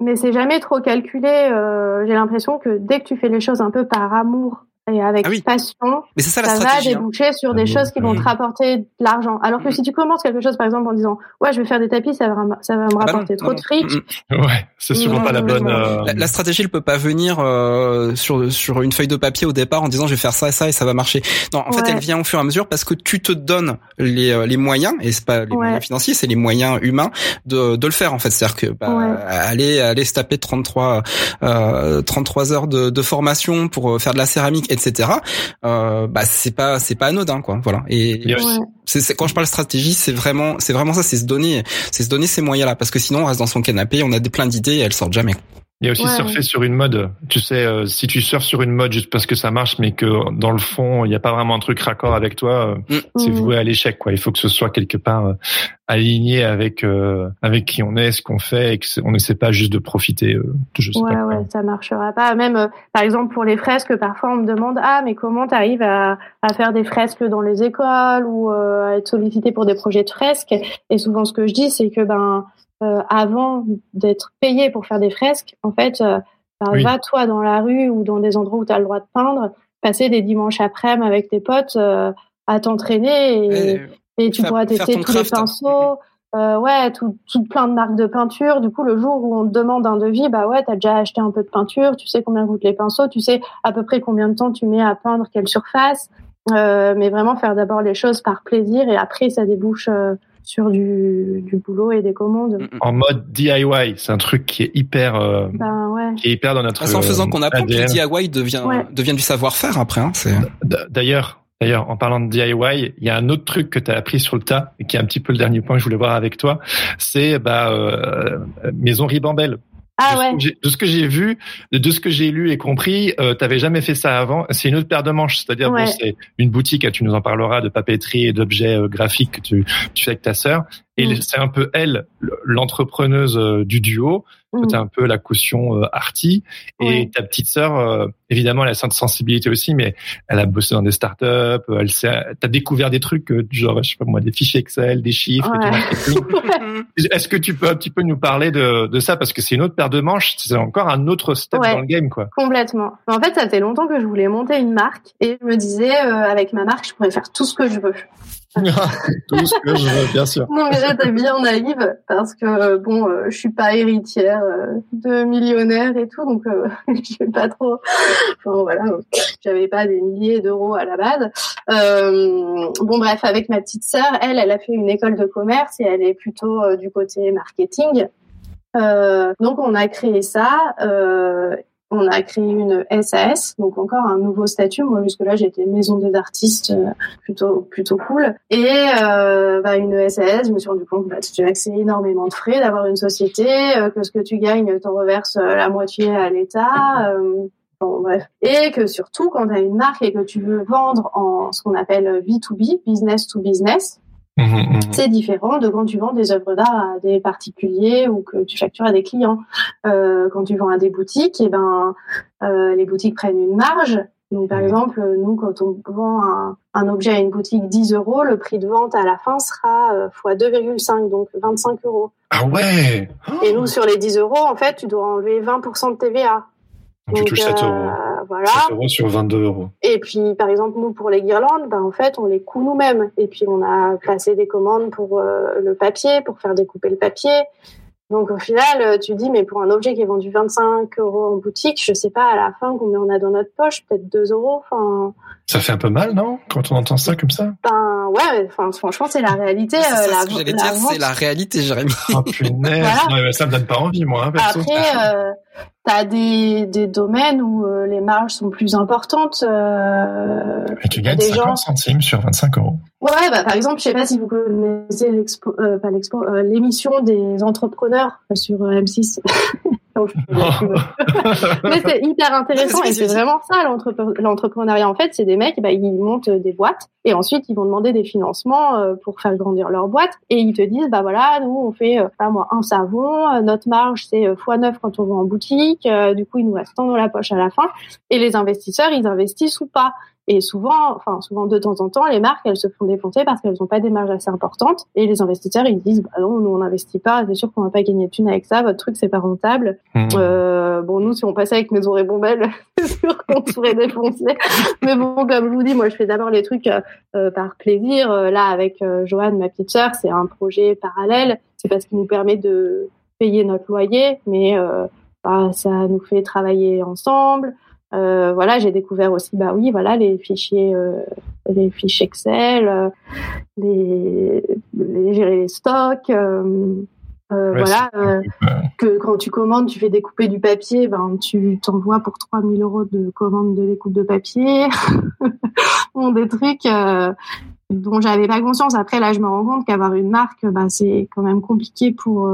Mais c'est jamais trop calculé. Euh, j'ai l'impression que dès que tu fais les choses un peu par amour et avec Ah oui. passion, Mais c'est ça la ça va hein. déboucher sur des Ah choses qui vont te rapporter de l'argent. Alors que Mm. si tu commences quelque chose, par exemple, en disant ouais, je vais faire des tapis, ça va, ça va me Ah bah non, rapporter trop non, de fric. Mm, mm. Ouais, c'est souvent pas la bonne. euh, La, la stratégie, elle peut pas venir euh, sur sur une feuille de papier au départ en disant je vais faire ça et ça et ça va marcher. Non, en fait, elle vient au fur et à mesure parce que tu te donnes les euh, les moyens et c'est pas les Ouais. moyens financiers, c'est les moyens humains de de le faire en fait. C'est-à-dire que bah, Ouais. aller aller se taper 33 euh, 33 heures de, de formation pour euh, faire de la céramique, etc. Euh, bah c'est pas c'est pas anodin quoi. Voilà. Et c'est, quand je parle stratégie, c'est vraiment, c'est vraiment ça, c'est se donner, c'est se donner ces moyens-là, parce que sinon on reste dans son canapé, on a des plein d'idées et elles sortent jamais. Il y a aussi Ouais. surfer sur une mode. Tu sais, euh, si tu surfes sur une mode juste parce que ça marche, mais que dans le fond, il n'y a pas vraiment un truc raccord avec toi, euh, c'est Mm. voué à l'échec. Quoi. Il faut que ce soit quelque part euh, aligné avec euh, avec qui on est, ce qu'on fait, et que c'est- on n'essaie pas juste de profiter. Euh, de je sais Ouais, pas quoi. ouais, ça marchera pas. Même, euh, par exemple, pour les fresques, parfois on me demande ah mais comment t'arrives à, à faire des fresques dans les écoles ou euh, à être sollicité pour des projets de fresques? Et souvent, ce que je dis, c'est que ben euh, avant d'être payé pour faire des fresques, en fait, euh, Oui. va toi dans la rue ou dans des endroits où tu as le droit de peindre, passer des dimanches après-midi avec tes potes euh, à t'entraîner et, Et- et tu Faire- pourras tester tous les craft. pinceaux. Ouais, tout, tout plein de marques de peinture. Du coup, le jour où on te demande un devis, bah ouais, t'as déjà acheté un peu de peinture, tu sais combien coûtent les pinceaux, tu sais à peu près combien de temps tu mets à peindre quelle surface. Mais vraiment faire d'abord les choses par plaisir et après ça débouche sur du, du boulot et des commandes. Mm, mm. En mode DIY, c'est un truc qui est hyper, euh, Ben ouais. qui est hyper dans notre. Ah, c'est en faisant qu'on apprend que le. DIY devient, Ouais. devient du savoir-faire après. Hein, D'ailleurs, d'ailleurs, en parlant de DIY, il y a un autre truc que tu as appris sur le tas et qui est un petit peu le dernier point que je voulais voir avec toi, c'est bah euh, maison Ribambelle. Ah de, ouais. ce que j'ai- de ce que j'ai vu, de, ce que j'ai lu et compris, euh, t'avais jamais fait ça avant. C'est une autre paire de manches, c'est-à-dire Ouais. bon, c'est une boutique. hein, Tu nous en parleras de papeterie et d'objets euh, graphiques que tu, tu fais avec ta sœur. Et Mm. c'est un peu elle, le- l'entrepreneuse euh, du duo. Toi, Mm. t'es un peu la caution euh, arty. Et Ouais. ta petite sœur, euh, évidemment, elle a cette sensibilité aussi, mais elle a bossé dans des startups. euh, Elle sait, t'as découvert des trucs euh, genre, je sais pas moi, des fichiers Excel, des chiffres, Ouais. *laughs* Est-ce que tu peux un petit peu nous parler de, de ça? Parce que c'est une autre paire de manches, c'est encore un autre step Ouais. dans le game, quoi. Complètement. En fait, ça fait longtemps que je voulais monter une marque et je me disais, euh, avec ma marque, je pourrais faire tout ce que je veux. *laughs* Tout ce que je veux, bien sûr. Non, mais là, bien naïve parce que euh, bon, euh, je suis pas héritière euh, de millionnaire et tout, donc euh, *laughs* je vais pas trop. Enfin voilà, j'avais pas des milliers d'euros à la base. Euh, bon bref, avec ma petite sœur, elle, elle a fait une école de commerce et elle est plutôt du côté marketing. Euh, donc on a créé ça. Euh, on a créé une SAS, donc encore un nouveau statut. Moi jusque-là j'étais maison des artistes, euh, plutôt plutôt cool. Et euh, bah, une SAS, je me suis rendu compte bah, que c'est énormément de frais d'avoir une société, euh, que ce que tu gagnes, t'en reverses euh, la moitié à l'État. euh, Bon, bref. Et que surtout, quand tu as une marque et que tu veux vendre en ce qu'on appelle B2B, business to business, Mhm, mhm. c'est différent de quand tu vends des œuvres d'art à des particuliers ou que tu factures à des clients. Euh, quand tu vends à des boutiques, et ben, euh, les boutiques prennent une marge. Donc, par Mhm. exemple, nous, quand on vend un, un objet à une boutique 10 euros, le prix de vente à la fin sera euh, fois 2,5, donc 25 euros. Ah ouais Et nous, sur les 10 euros, en fait, tu dois enlever 20% de TVA. Donc, tu touches 7 euros. voilà. 7 euros sur 22 euros. Et puis, par exemple, nous, pour les guirlandes, ben, en fait, on les coud nous-mêmes. Et puis, on a placé des commandes pour euh, le papier, pour faire découper le papier. Donc, au final, euh, tu dis, mais pour un objet qui est vendu 25 euros en boutique, je sais pas à la fin combien on a dans notre poche, peut-être 2 euros. Enfin, Ça fait un peu mal, non Quand on entend ça comme ça? Ben, ouais, enfin, franchement, c'est la réalité. C'est euh, ça, la, ce que j'allais la dire, vente. c'est la réalité, Jérémy. *laughs* Oh punaise Voilà. Non, Ça me donne pas envie, moi. Hein, perso. Après, euh, t'as des, des domaines où euh, les marges sont plus importantes. Euh, Et tu gagnes des 50 gens- centimes sur 25 euros. Ouais, bah, par exemple, je sais pas si vous connaissez l'expo, euh, pas l'expo, euh, l'émission des entrepreneurs sur euh, M6. *laughs* Pub. *laughs* Mais c'est hyper intéressant et c'est vraiment ça l'entrepre- l'entrepreneuriat. En fait, c'est des mecs, bah, ils montent des boîtes et ensuite ils vont demander des financements euh, pour faire grandir leur boîte et ils te disent bah voilà, nous on fait euh, pas moi un savon, euh, notre marge c'est euh, fois 9 quand on vend en boutique, du coup il nous reste tant dans la poche à la fin et les investisseurs ils investissent ou pas. Et souvent, enfin souvent de temps en temps, les marques elles se font défoncer parce qu'elles n'ont pas des marges assez importantes. Et les investisseurs ils disent bah non, nous on n'investit pas, c'est sûr qu'on va pas gagner de thunes avec ça, votre truc c'est pas rentable. Mmh. Euh, bon nous si on passait avec Maison Bombelle, *laughs* c'est sûr qu'on serait défoncer. Mais bon comme je vous dis, moi je fais d'abord les trucs euh, par plaisir. Euh, là avec euh, Joanne, ma petite sœur, c'est un projet parallèle. C'est parce qu'il nous permet de payer notre loyer, mais bah, ça nous fait travailler ensemble. Euh, voilà, j'ai découvert aussi, bah oui, voilà, les fichiers, euh, les fichiers Excel, euh, les, les, gérer les stocks. Euh, voilà, que quand tu commandes, tu fais découper du papier, ben tu t'envoies pour 3000 euros de commande de découpe de papier. *laughs* bon, des trucs dont j'avais pas conscience. Après, là, je me rends compte qu'avoir une marque, bah, c'est quand même compliqué pour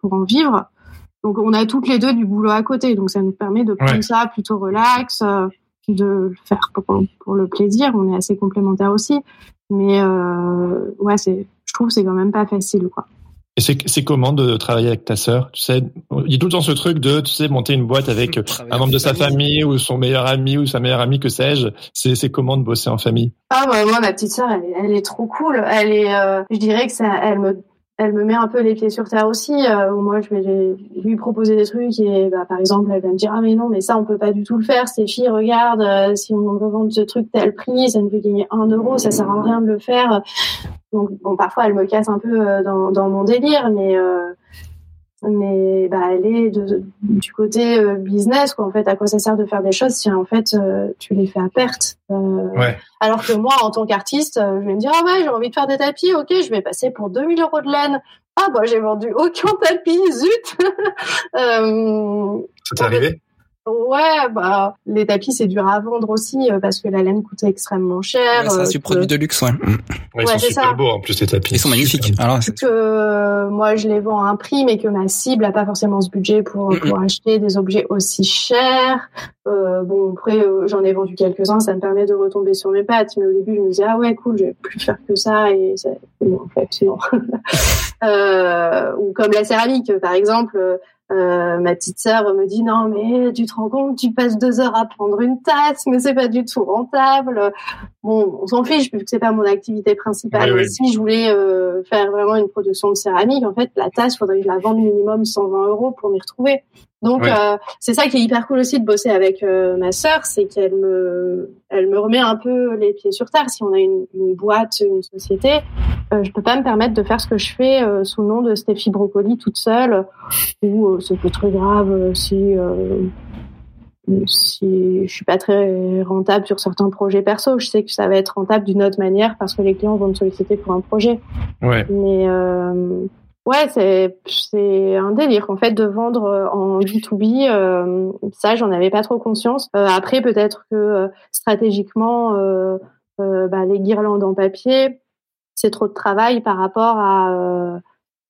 pour en vivre. Donc on a toutes les deux du boulot à côté, donc ça nous permet de prendre ça plutôt relax, euh, de le faire pour, le plaisir. On est assez complémentaires aussi, mais euh, ouais, c'est, je trouve c'est quand même pas facile, quoi. Et c'est comment de travailler avec ta sœur? Tu sais, il y a tout le temps ce truc de, tu sais, monter une boîte avec *laughs* un membre de sa famille ou son meilleur ami ou sa meilleure amie, que sais-je. C'est comment de bosser en famille? Ah bah, moi, ma petite sœur, elle, est trop cool. Elle est, euh, je dirais que ça, elle me elle me met un peu les pieds sur terre aussi. Euh, moi, je vais lui proposer des trucs et bah, par exemple, elle va me dire ah mais non, mais ça on peut pas du tout le faire. Stéphie, regarde, euh, si on veut vendre ce truc tel prix, ça ne veut gagner un euro, ça sert à rien de le faire. Donc bon, parfois elle me casse un peu euh, dans, dans mon délire, mais euh, mais bah elle est de, du côté euh, business quoi. En fait à quoi ça sert de faire des choses si en fait euh, tu les fais à perte euh, ouais. alors que moi en tant qu'artiste je vais me dire ah ouais j'ai envie de faire des tapis ok je vais passer pour 2000 euros de laine. Ah bah j'ai vendu aucun tapis zut. *laughs* Euh, ça t'est arrivé? Ouais, bah les tapis c'est dur à vendre aussi euh, parce que la laine coûte extrêmement cher. Ouais, c'est un euh, produit de luxe, ouais. ouais ils sont super beaux en plus les tapis. Ils sont magnifiques. Alors, que euh, moi je les vends à un prix, mais que ma cible a pas forcément ce budget pour pour acheter des objets aussi chers. Euh, bon après j'en ai vendu quelques uns, ça me permet de retomber sur mes pattes. Mais au début je me disais ah ouais cool, je vais plus faire que ça et bon, en fait non. *laughs* ou comme la céramique par exemple euh, ma petite sœur me dit non mais tu te rends compte tu passes deux heures à prendre une tasse mais c'est pas du tout rentable. Bon on s'en fiche vu que c'est pas mon activité principale mais si je voulais euh, faire vraiment une production de céramique en fait la tasse faudrait que je la vende minimum 120 euros pour m'y retrouver. Donc euh, c'est ça qui est hyper cool aussi de bosser avec euh, ma sœur, c'est qu'elle me, elle me remet un peu les pieds sur terre. Si on a une, une boîte, une société, euh, je peux pas me permettre de faire ce que je fais euh, sous le nom de Stéphie Brocoli toute seule, ou c'est pas très grave si si je suis pas très rentable sur certains projets perso. Je sais que ça va être rentable d'une autre manière parce que les clients vont me solliciter pour un projet. Ouais. Mais Ouais, c'est c'est un délire en fait de vendre euh, en B2B. Euh, ça, j'en avais pas trop conscience. Euh, après, peut-être que stratégiquement, bah, les guirlandes en papier, c'est trop de travail par rapport à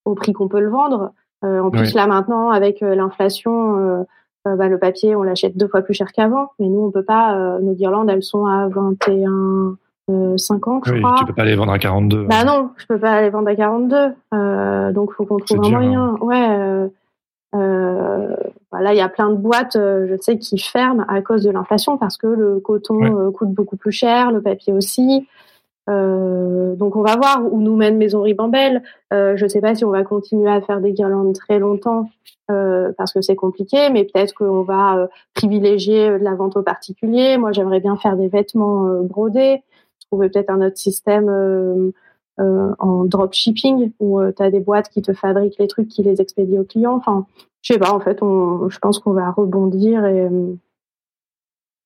au prix qu'on peut le vendre. en plus, là maintenant, avec l'inflation, bah, le papier, on l'achète deux fois plus cher qu'avant. Mais nous, on peut pas. nos guirlandes, elles sont à 21 euh, 50, je oui, crois. Tu peux pas les vendre à 42. Bah non, je peux pas les vendre à 42. Euh, donc faut qu'on trouve un moyen. Hein. Ouais. Euh, euh, voilà, il y a plein de boîtes, euh, je sais, qui ferment à cause de l'inflation parce que le coton euh, coûte beaucoup plus cher, le papier aussi. Donc on va voir où nous mène Maison Ribambelle. Euh, je sais pas si on va continuer à faire des guirlandes très longtemps parce que c'est compliqué, mais peut-être qu'on va privilégier la vente aux particuliers. Moi, j'aimerais bien faire des vêtements brodés trouver peut-être un autre système euh, euh, en dropshipping où euh, tu as des boîtes qui te fabriquent les trucs, qui les expédient aux clients. Enfin, je sais pas, en fait, on, je pense qu'on va rebondir et,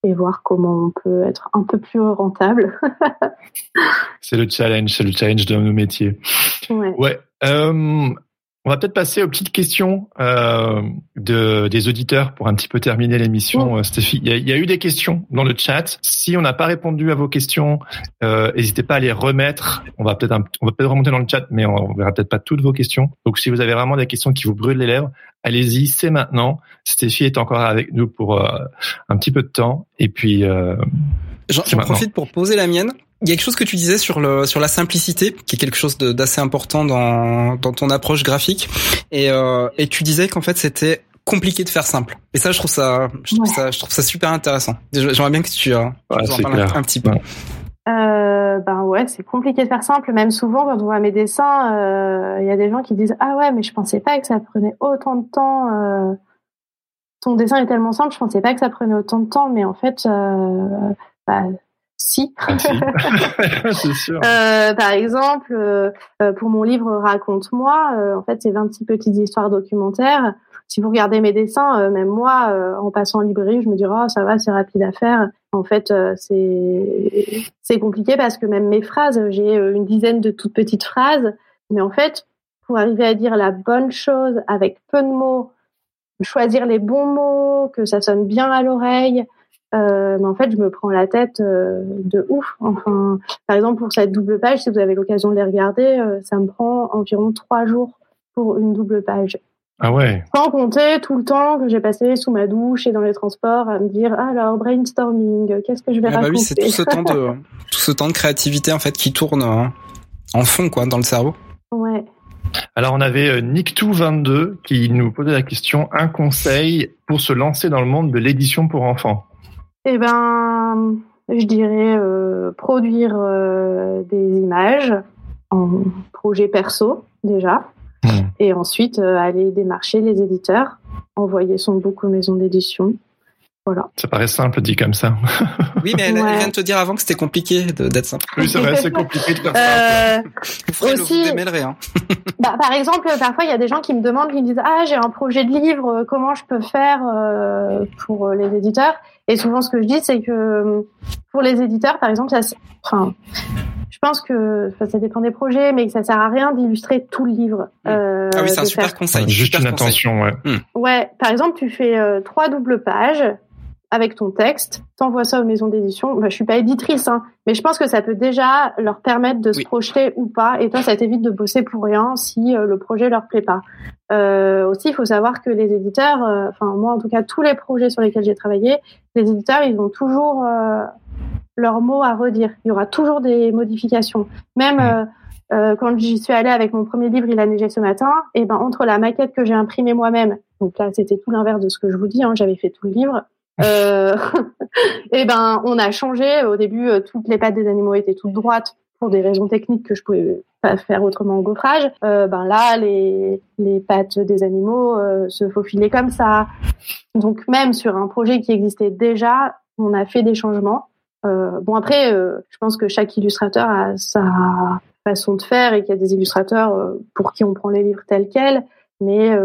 et voir comment on peut être un peu plus rentable. c'est le challenge, c'est le challenge de nos métiers. Ouais. ouais. Euh, on va peut-être passer aux petites questions euh, de, des auditeurs pour un petit peu terminer l'émission, euh, Stéphie. Il y, a, eu des questions dans le chat. Si on n'a pas répondu à vos questions, euh, n'hésitez pas à les remettre. On va peut-être on va peut-être remonter dans le chat, mais on, verra peut-être pas toutes vos questions. Donc si vous avez vraiment des questions qui vous brûlent les lèvres, allez-y, c'est maintenant. Stéphie est encore avec nous pour euh, un petit peu de temps. Et puis, euh, j'en profite pour poser la mienne. Il y a quelque chose que tu disais sur le sur la simplicité, qui est quelque chose d'assez important dans dans ton approche graphique, et euh, et tu disais qu'en fait c'était compliqué de faire simple. Et ça, je trouve ça, je trouve ça, je trouve ça super intéressant. J'aimerais bien que tu, euh, tu en parles un, petit peu. Euh, ben ouais, c'est compliqué de faire simple. Même souvent, quand on voit mes dessins, euh, il y a des gens qui disent ah ouais, mais je pensais pas que ça prenait autant de temps. Euh, ton dessin est tellement simple, je pensais pas que ça prenait autant de temps, mais en fait, bah, si. Ah, *laughs* *laughs* sûr. par exemple, pour mon livre Raconte-moi, en fait, c'est 26 petites histoires documentaires si vous regardez mes dessins, euh, même moi, euh, en passant en librairie, je me dis oh ça va, c'est rapide à faire. En fait, euh, c'est c'est compliqué parce que même mes phrases, j'ai une dizaine de toutes petites phrases, mais en fait, pour arriver à dire la bonne chose avec peu de mots, choisir les bons mots, que ça sonne bien à l'oreille, euh, mais en fait, je me prends la tête de ouf. Enfin, par exemple, pour cette double page, si vous avez l'occasion de les regarder, ça me prend environ trois jours pour une double page. Ah ouais. Sans compter tout le temps que j'ai passé sous ma douche et dans les transports à me dire alors brainstorming, qu'est-ce que je vais ah bah oui, c'est tout ce temps de *laughs* tout ce temps de créativité en fait qui tourne hein, en fond quoi dans le cerveau. Ouais. Alors on avait euh, Nicktou22 qui nous posait la question un conseil pour se lancer dans le monde de l'édition pour enfants? Eh ben, je dirais euh, produire euh, des images en projet perso déjà Hmm. Et ensuite, euh, aller démarcher les éditeurs, envoyer son book aux maisons d'édition. Voilà. Ça paraît simple dit comme ça. *laughs* oui, mais elle, vient de te dire avant que c'était compliqué d'être simple. Oui, c'est vrai, c'est compliqué de faire euh, Vous aussi, le, hein. *laughs* bah, par exemple, parfois, il y a des gens qui me demandent, qui me disent, ah, j'ai un projet de livre, comment je peux faire euh, pour les éditeurs? Et souvent, ce que je dis, c'est que pour les éditeurs, par exemple, ça, enfin, je pense que ça dépend des projets, mais que ça sert à rien d'illustrer tout le livre. Euh, ah oui, c'est un super conseil. Juste une attention, ouais. Hmm. Ouais, par exemple, tu fais euh, trois doubles pages avec ton texte, t'envoies ça aux maisons d'édition. Bah, je suis pas éditrice, hein, mais je pense que ça peut déjà leur permettre de se projeter ou pas. Et toi, ça t'évite de bosser pour rien si euh, le projet leur plaît pas. Euh, aussi, il faut savoir que les éditeurs, euh, enfin moi en tout cas, tous les projets sur lesquels j'ai travaillé, les éditeurs, ils ont toujours leurs mots à redire. Il y aura toujours des modifications. Même euh, quand j'y suis allée avec mon premier livre, Il a neigé ce matin, et ben entre la maquette que j'ai imprimée moi-même, donc là c'était tout l'inverse de ce que je vous dis, hein, j'avais fait tout le livre, euh, *laughs* et ben on a changé. Au début, euh, toutes les pattes des animaux étaient toutes droites pour des raisons techniques que je pouvais pas faire autrement au gaufrage. Euh, ben là, les, les pattes des animaux euh, se faufilaient comme ça. Donc même sur un projet qui existait déjà, on a fait des changements. Bon après, je pense que chaque illustrateur a sa façon de faire et qu'il y a des illustrateurs pour qui on prend les livres tels quels, mais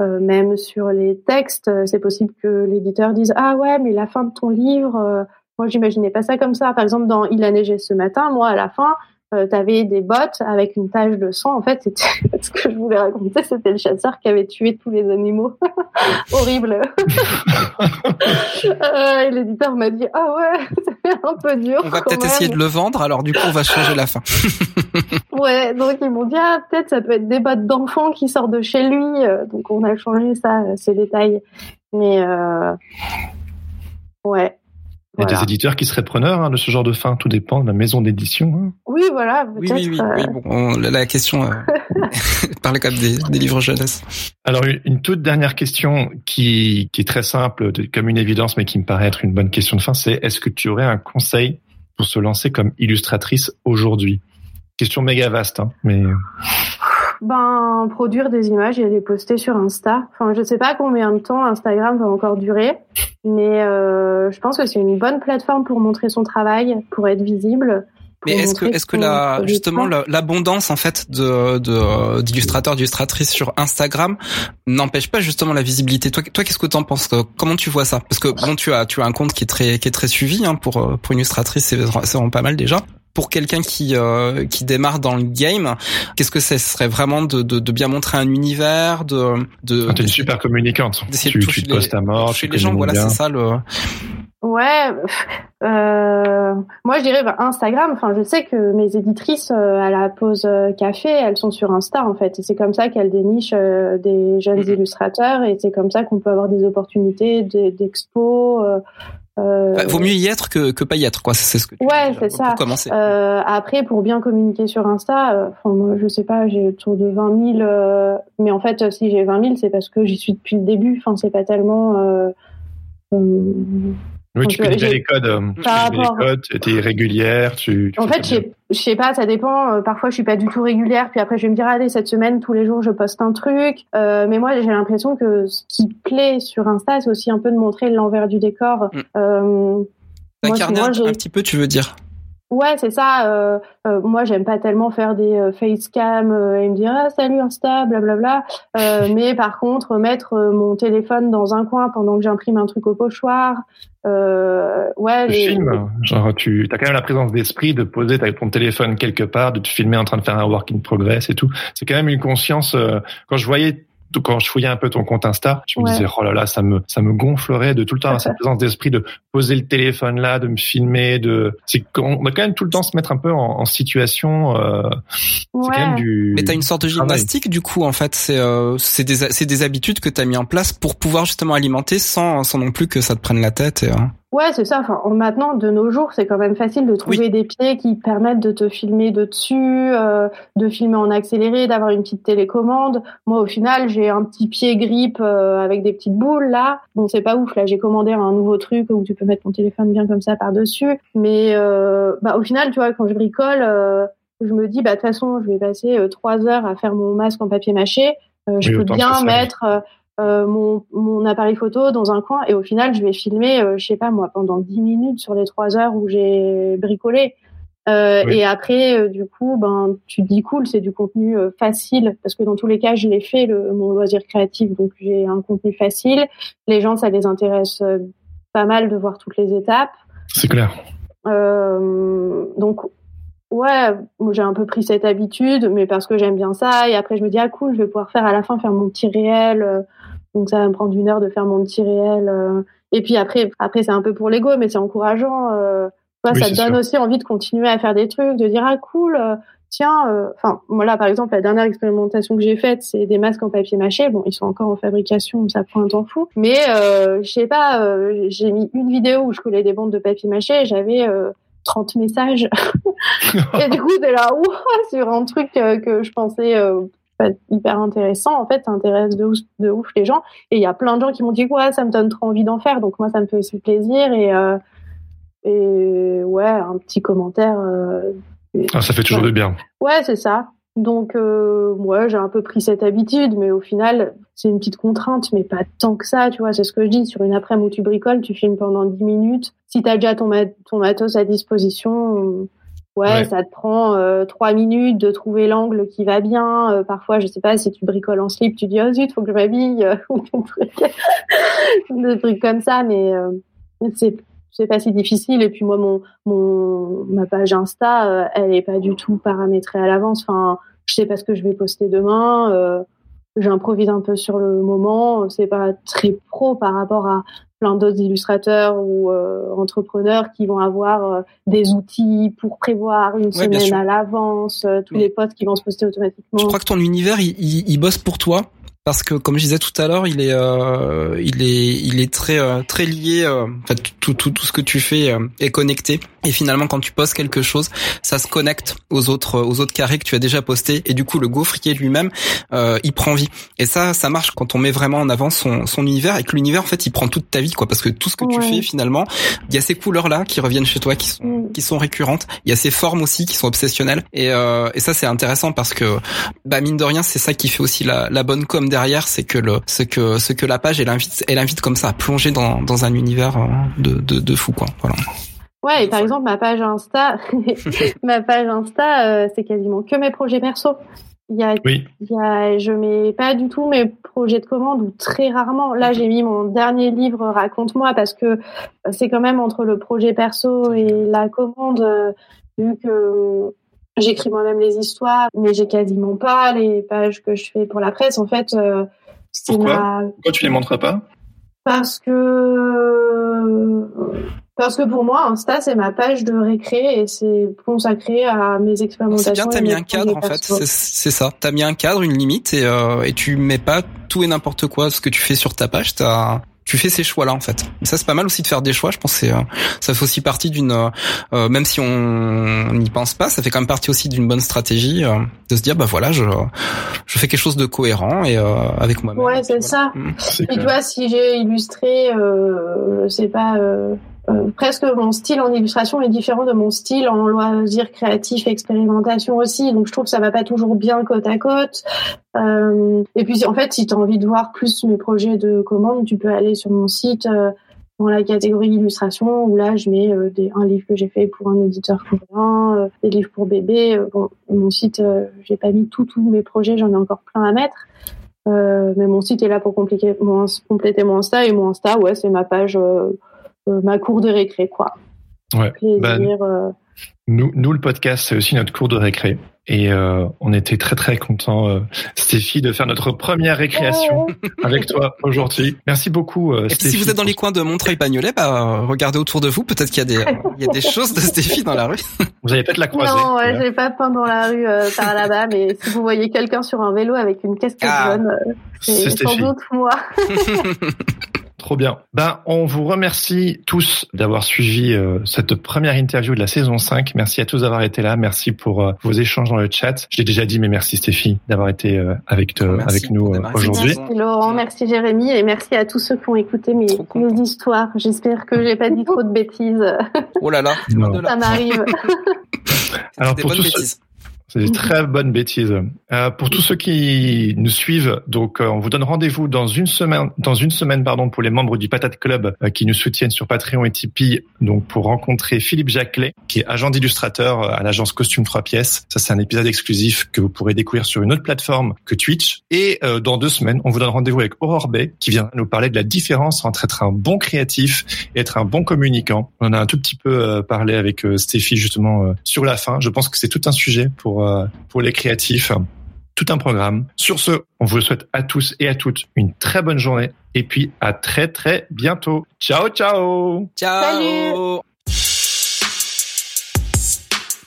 euh, même sur les textes, euh, c'est possible que l'éditeur dise ah ouais mais la fin de ton livre, euh, moi j'imaginais pas ça comme ça. Par exemple dans Il a neigé ce matin, moi à la fin euh, tu avais des bottes avec une tache de sang. En fait, *laughs* ce que je voulais raconter, c'était le chasseur qui avait tué tous les animaux. *laughs* Horrible. *laughs* euh, et l'éditeur m'a dit ah ouais, *laughs* un peu dur. On va peut-être essayer de le vendre. Alors du coup, on va changer la fin. *laughs* ouais, donc ils m'ont dit ah peut-être ça peut être des bottes d'enfant qui sortent de chez lui. Euh, donc on a changé ça, ces détails. Mais euh... ouais. Il y a des éditeurs qui seraient preneurs hein, de ce genre de fin, tout dépend de la maison d'édition. Hein. Oui, voilà. Oui, oui, oui, oui. Euh. Bon, la question euh, *laughs* *laughs* par quand même des, des, livres jeunesse. Alors, une toute dernière question qui, qui est très simple, comme une évidence, mais qui me paraît être une bonne question de fin, c'est est-ce que tu aurais un conseil pour se lancer comme illustratrice aujourd'hui? Question méga vaste, hein, mais... Ben, produire des images et les poster sur Insta. Enfin, je sais pas combien de temps Instagram va encore durer, mais euh, je pense que c'est une bonne plateforme pour montrer son travail, pour être visible. Mais est-ce que est-ce que la justement l'abondance en fait de d'illustrateurs d'illustratrices sur Instagram n'empêche pas justement la visibilité? Toi toi qu'est-ce que tu en penses Comment tu vois ça? Parce que bon tu as tu as un compte qui est très qui est très suivi hein, pour pour une illustratrice c'est vraiment pas mal déjà pour quelqu'un qui euh, qui démarre dans le game, qu'est-ce que ce serait vraiment de, de, de, bien montrer un univers, de de. Ah, t'es super communicante. Tu, tu te postes à mort, tu les gens. Voilà, c'est ça le. Ouais, euh, moi je dirais bah, Instagram. Enfin, je sais que mes éditrices euh, à la pause euh, café, elles sont sur Insta en fait, et c'est comme ça qu'elles dénichent euh, des jeunes mm-hmm. illustrateurs, et c'est comme ça qu'on peut avoir des opportunités d'expos. Euh, vaut mieux y être que, que pas y être, quoi. C'est ce que. Tu ouais, c'est ça. Pour commencer. Euh, après, pour bien communiquer sur Insta, euh, enfin, moi, je sais pas, j'ai autour de 20 000. Euh, mais en fait, si j'ai 20 000, c'est parce que j'y suis depuis le début. Enfin, c'est pas tellement. Oui, tu connais les codes. Euh, tu connais les codes, tu es régulière. Tu, en fait, je sais pas, ça dépend. Euh, parfois, je suis pas du tout régulière. Puis après, je vais me dire, allez, cette semaine, tous les jours, je poste un truc. Euh, mais moi, j'ai l'impression que ce qui plaît sur Insta, c'est aussi un peu de montrer l'envers du décor. Mm. Euh, T'incarner un, un petit peu, tu veux dire? Ouais, c'est ça. Euh, euh, moi, j'aime pas tellement faire des euh, facecam euh, et me dire ah, salut Insta, blablabla. Euh, *laughs* mais par contre, mettre mon téléphone dans un coin pendant que j'imprime un truc au pochoir. ouais. Les... Film, genre tu as quand même la présence d'esprit de poser ton téléphone quelque part, de te filmer en train de faire un work in progress et tout. C'est quand même une conscience. quand je voyais quand je fouillais un peu ton compte Insta, je me disais oh là là, ça me ça me gonflerait de tout le temps cette présence d'esprit de poser le téléphone là, de me filmer, de c'est qu'on doit quand même tout le temps se mettre un peu en, en situation. Euh, c'est quand même du. Mais t'as une sorte de gymnastique du coup en fait, c'est euh, c'est des c'est des habitudes que t'as mis en place pour pouvoir justement alimenter sans sans non plus que ça te prenne la tête. Et, hein. Ouais, c'est ça. Enfin, maintenant, de nos jours, c'est quand même facile de trouver des pieds qui permettent de te filmer de dessus, euh, de filmer en accéléré, d'avoir une petite télécommande. Moi, au final, j'ai un petit pied grip euh, avec des petites boules là. Bon, c'est pas ouf. Là, j'ai commandé un nouveau truc où tu peux mettre ton téléphone bien comme ça par dessus. Mais euh, bah, au final, tu vois, quand je bricole, euh, je me dis, bah de toute façon, je vais passer trois heures à faire mon masque en papier mâché. je peux bien mettre euh, mon, mon, appareil photo dans un coin et au final je vais filmer euh, je sais pas moi pendant 10 minutes sur les trois heures où j'ai bricolé. Euh, et après euh, du coup ben tu te dis cool c'est du contenu facile parce que dans tous les cas je l'ai fait le, mon loisir créatif. Donc j'ai un contenu facile. Les gens ça les intéresse pas mal de voir toutes les étapes. C'est clair. Donc ouais, j'ai un peu pris cette habitude, mais parce que j'aime bien ça. Et après, je me dis, ah cool, je vais pouvoir faire à la fin, faire mon petit réel. Euh, donc ça va me prendre une heure de faire mon petit réel. Euh. Et puis après, après c'est un peu pour l'ego, mais c'est encourageant. Euh, ça te donne aussi envie de continuer à faire des trucs, de dire, ah cool, tiens, enfin, moi là, par exemple, la dernière expérimentation que j'ai faite, c'est des masques en papier mâché. Bon, ils sont encore en fabrication, ça prend un temps fou. Mais je sais pas, j'ai mis une vidéo où je collais des bandes de papier mâché j'avais 30 messages. *laughs* et du coup, t'es là, sur un truc euh, que je pensais euh, hyper intéressant. En fait, ça intéresse de ouf, de ouf les gens. Et il y a plein de gens qui m'ont dit, ouais, ça me donne trop envie d'en faire. Donc moi, ça me fait aussi plaisir. Et, euh, et ouais, un petit commentaire. ah, ça fait toujours de bien. Ouais, c'est ça. Donc, euh, ouais, j'ai un peu pris cette habitude, mais au final, c'est une petite contrainte, mais pas tant que ça, tu vois. C'est ce que je dis. Sur une après-midi où tu bricoles, tu filmes pendant 10 minutes. Si tu as déjà ton, ton matos à disposition, ouais, ça te prend euh, 3 minutes de trouver l'angle qui va bien. Euh, parfois, je sais pas, si tu bricoles en slip, tu dis, oh zut, faut que je m'habille, *laughs* ou *laughs* des trucs comme ça, mais euh, c'est c'est pas si difficile. Et puis moi mon mon ma page Insta euh, elle est pas du tout paramétrée à l'avance. Enfin je sais pas ce que je vais poster demain euh, j'improvise un peu sur le moment. C'est pas très pro par rapport à plein d'autres illustrateurs ou euh, entrepreneurs qui vont avoir des outils pour prévoir une semaine à l'avance tous les posts qui vont se poster automatiquement. Je crois que ton univers il, il, il bosse pour toi parce que comme je disais tout à l'heure, il est euh, il est il est très euh, très lié euh, en fait tout tout tout ce que tu fais est connecté. Et finalement quand tu postes quelque chose, ça se connecte aux autres aux autres carrés que tu as déjà postés. Et du coup le gaufrier lui-même il prend vie. Et ça ça marche quand on met vraiment en avant son son univers et que l'univers en fait, il prend toute ta vie quoi. Parce que tout ce que tu fais finalement, il y a ces couleurs là qui reviennent chez toi qui sont mm. qui sont récurrentes, il y a ces formes aussi qui sont obsessionnelles. Et et ça c'est intéressant parce que bah mine de rien, c'est ça qui fait aussi la la bonne com derrière, c'est que le, ce que ce que la page elle invite, elle invite comme ça à plonger dans, dans un univers euh, de, de, de fou quoi. Voilà. Ouais, et par exemple ma page Insta, *laughs* ma page Insta, euh, c'est quasiment que mes projets perso. Il y a, oui. il y a, je mets pas du tout mes projets de commande ou très rarement. Là, j'ai mis mon dernier livre Raconte-moi parce que c'est quand même entre le projet perso et la commande, euh, vu que J'écris moi-même les histoires, mais j'ai quasiment pas les pages que je fais pour la presse. En fait, euh, Pourquoi Pourquoi tu les montres pas? Parce que parce que pour moi, Insta c'est ma page de récré et c'est consacré à mes expérimentations. C'est bien, t'as mis un cadre en fait. C'est ça. T'as mis un cadre, une limite et, euh, et tu mets pas tout et n'importe quoi ce que tu fais sur ta page. T'as tu fais ces choix là en fait. ça c'est pas mal aussi de faire des choix. Je pense que c'est euh, ça fait aussi partie d'une euh, même si on n'y pense pas, ça fait quand même partie aussi d'une bonne stratégie euh, de se dire bah voilà je je fais quelque chose de cohérent et avec moi-même. Ouais c'est ça. Mmh. Et tu vois si j'ai illustré, euh, c'est pas euh, presque mon style en illustration est différent de mon style en loisir créatif expérimentation aussi. Donc je trouve que ça va pas toujours bien côte à côte. Euh, et puis en fait, si tu as envie de voir plus mes projets de commande, tu peux aller sur mon site euh, dans la catégorie illustration où là je mets euh, des, un livre que j'ai fait pour un éditeur coréen, des livres pour bébé. bon, mon site, j'ai pas mis tous tous mes projets, j'en ai encore plein à mettre. mais mon site est là pour compliquer, compléter mon Insta et mon Insta, ouais, c'est ma page euh, ma cour de récré, quoi. Ouais. Ben, euh. nous, nous, le podcast, c'est aussi notre cours de récré. Et euh, on était très très contents, euh, Stéphie, de faire notre première récréation oh. *laughs* avec toi aujourd'hui. Merci beaucoup, euh, Stéphie. Si vous êtes dans les coins de Montreuil-Bagnolet, bah, regardez autour de vous. Peut-être qu'il y a des, il y a des *laughs* choses de Stéphie dans la rue. *laughs* Vous avez peut-être la croiser. Non, ouais, j'ai pas peint dans la rue par là-bas, mais si vous voyez quelqu'un sur un vélo avec une casquette ah, jaune, c'est sans doute moi. Trop bien. Ben, on vous remercie tous d'avoir suivi euh, cette première interview de la saison 5. Merci à tous d'avoir été là. Merci pour euh, vos échanges dans le chat. Je l'ai déjà dit, mais merci Stéphie d'avoir été euh, avec, avec nous aujourd'hui. Merci Laurent, merci Jérémy et merci à tous ceux qui ont écouté mes, nos histoires. J'espère que j'ai pas dit trop de bêtises. Oh là là, *laughs* ça m'arrive. *laughs* Alors pour tous, c'est des très bonnes bêtises. Euh, pour tous ceux qui nous suivent, donc euh, on vous donne rendez-vous dans une semaine, dans une semaine pardon, pour les membres du Patate Club euh, qui nous soutiennent sur Patreon et Tipeee, donc pour rencontrer Philippe Jacquelet, qui est agent d'illustrateur euh, à l'agence Costume 3 pièces. Ça c'est un épisode exclusif que vous pourrez découvrir sur une autre plateforme que Twitch. Et dans deux semaines, on vous donne rendez-vous avec Aurore Bay, qui vient nous parler de la différence entre être un bon créatif et être un bon communicant. On en a un tout petit peu parlé avec Stéphie justement sur la fin. Je pense que c'est tout un sujet pour euh, pour, les créatifs. Tout un programme. Sur ce, on vous souhaite à tous et à toutes une très bonne journée et puis à très très bientôt. Ciao ciao. Ciao.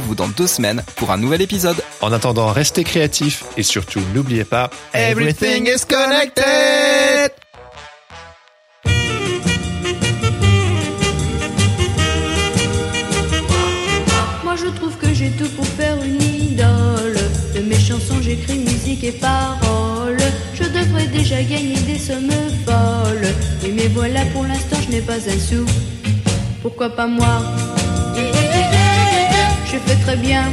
vous dans deux semaines pour un nouvel épisode. En attendant, restez créatifs et surtout n'oubliez pas, Everything is connected! Moi je trouve que j'ai tout pour faire une idole. De mes chansons j'écris musique et paroles. Je devrais déjà gagner des sommes folles. Oui mais voilà pour l'instant je n'ai pas un sou. Pourquoi pas moi? Très bien.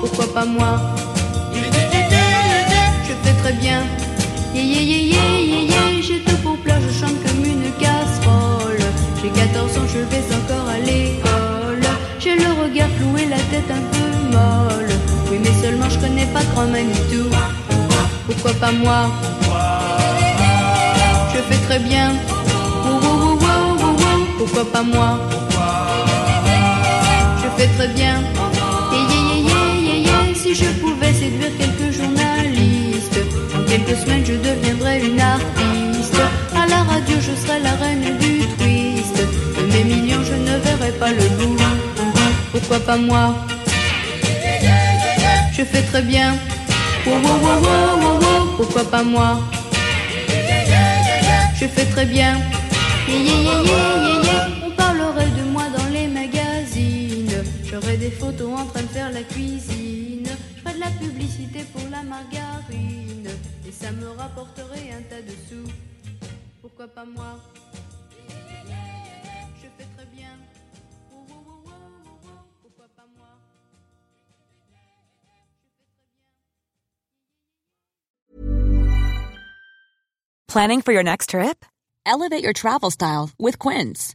pourquoi pas moi? Je fais très bien. j'ai tout pour plat, je chante comme une casserole. J'ai 14 ans, je vais encore à l'école. J'ai le regard flou et la tête un peu molle. Oui, mais seulement je connais pas grand Manitou. Pourquoi pas moi? Je fais très bien. Pourquoi pas moi? Très bien. si je pouvais séduire quelques journalistes, en quelques semaines je deviendrais une artiste. À la radio je serais la reine du twist. De mes millions je ne verrais pas le bout. Pourquoi pas moi? Je fais très bien. Pourquoi pas moi? Je fais très bien. Des photos en train de faire la cuisine. Je de la publicité pour la margarine. Et ça me rapporterait un tas de sous. Pourquoi pas moi? Je fais très bien. Pourquoi pas moi? Planning for your next trip? Elevate your travel style with Quince.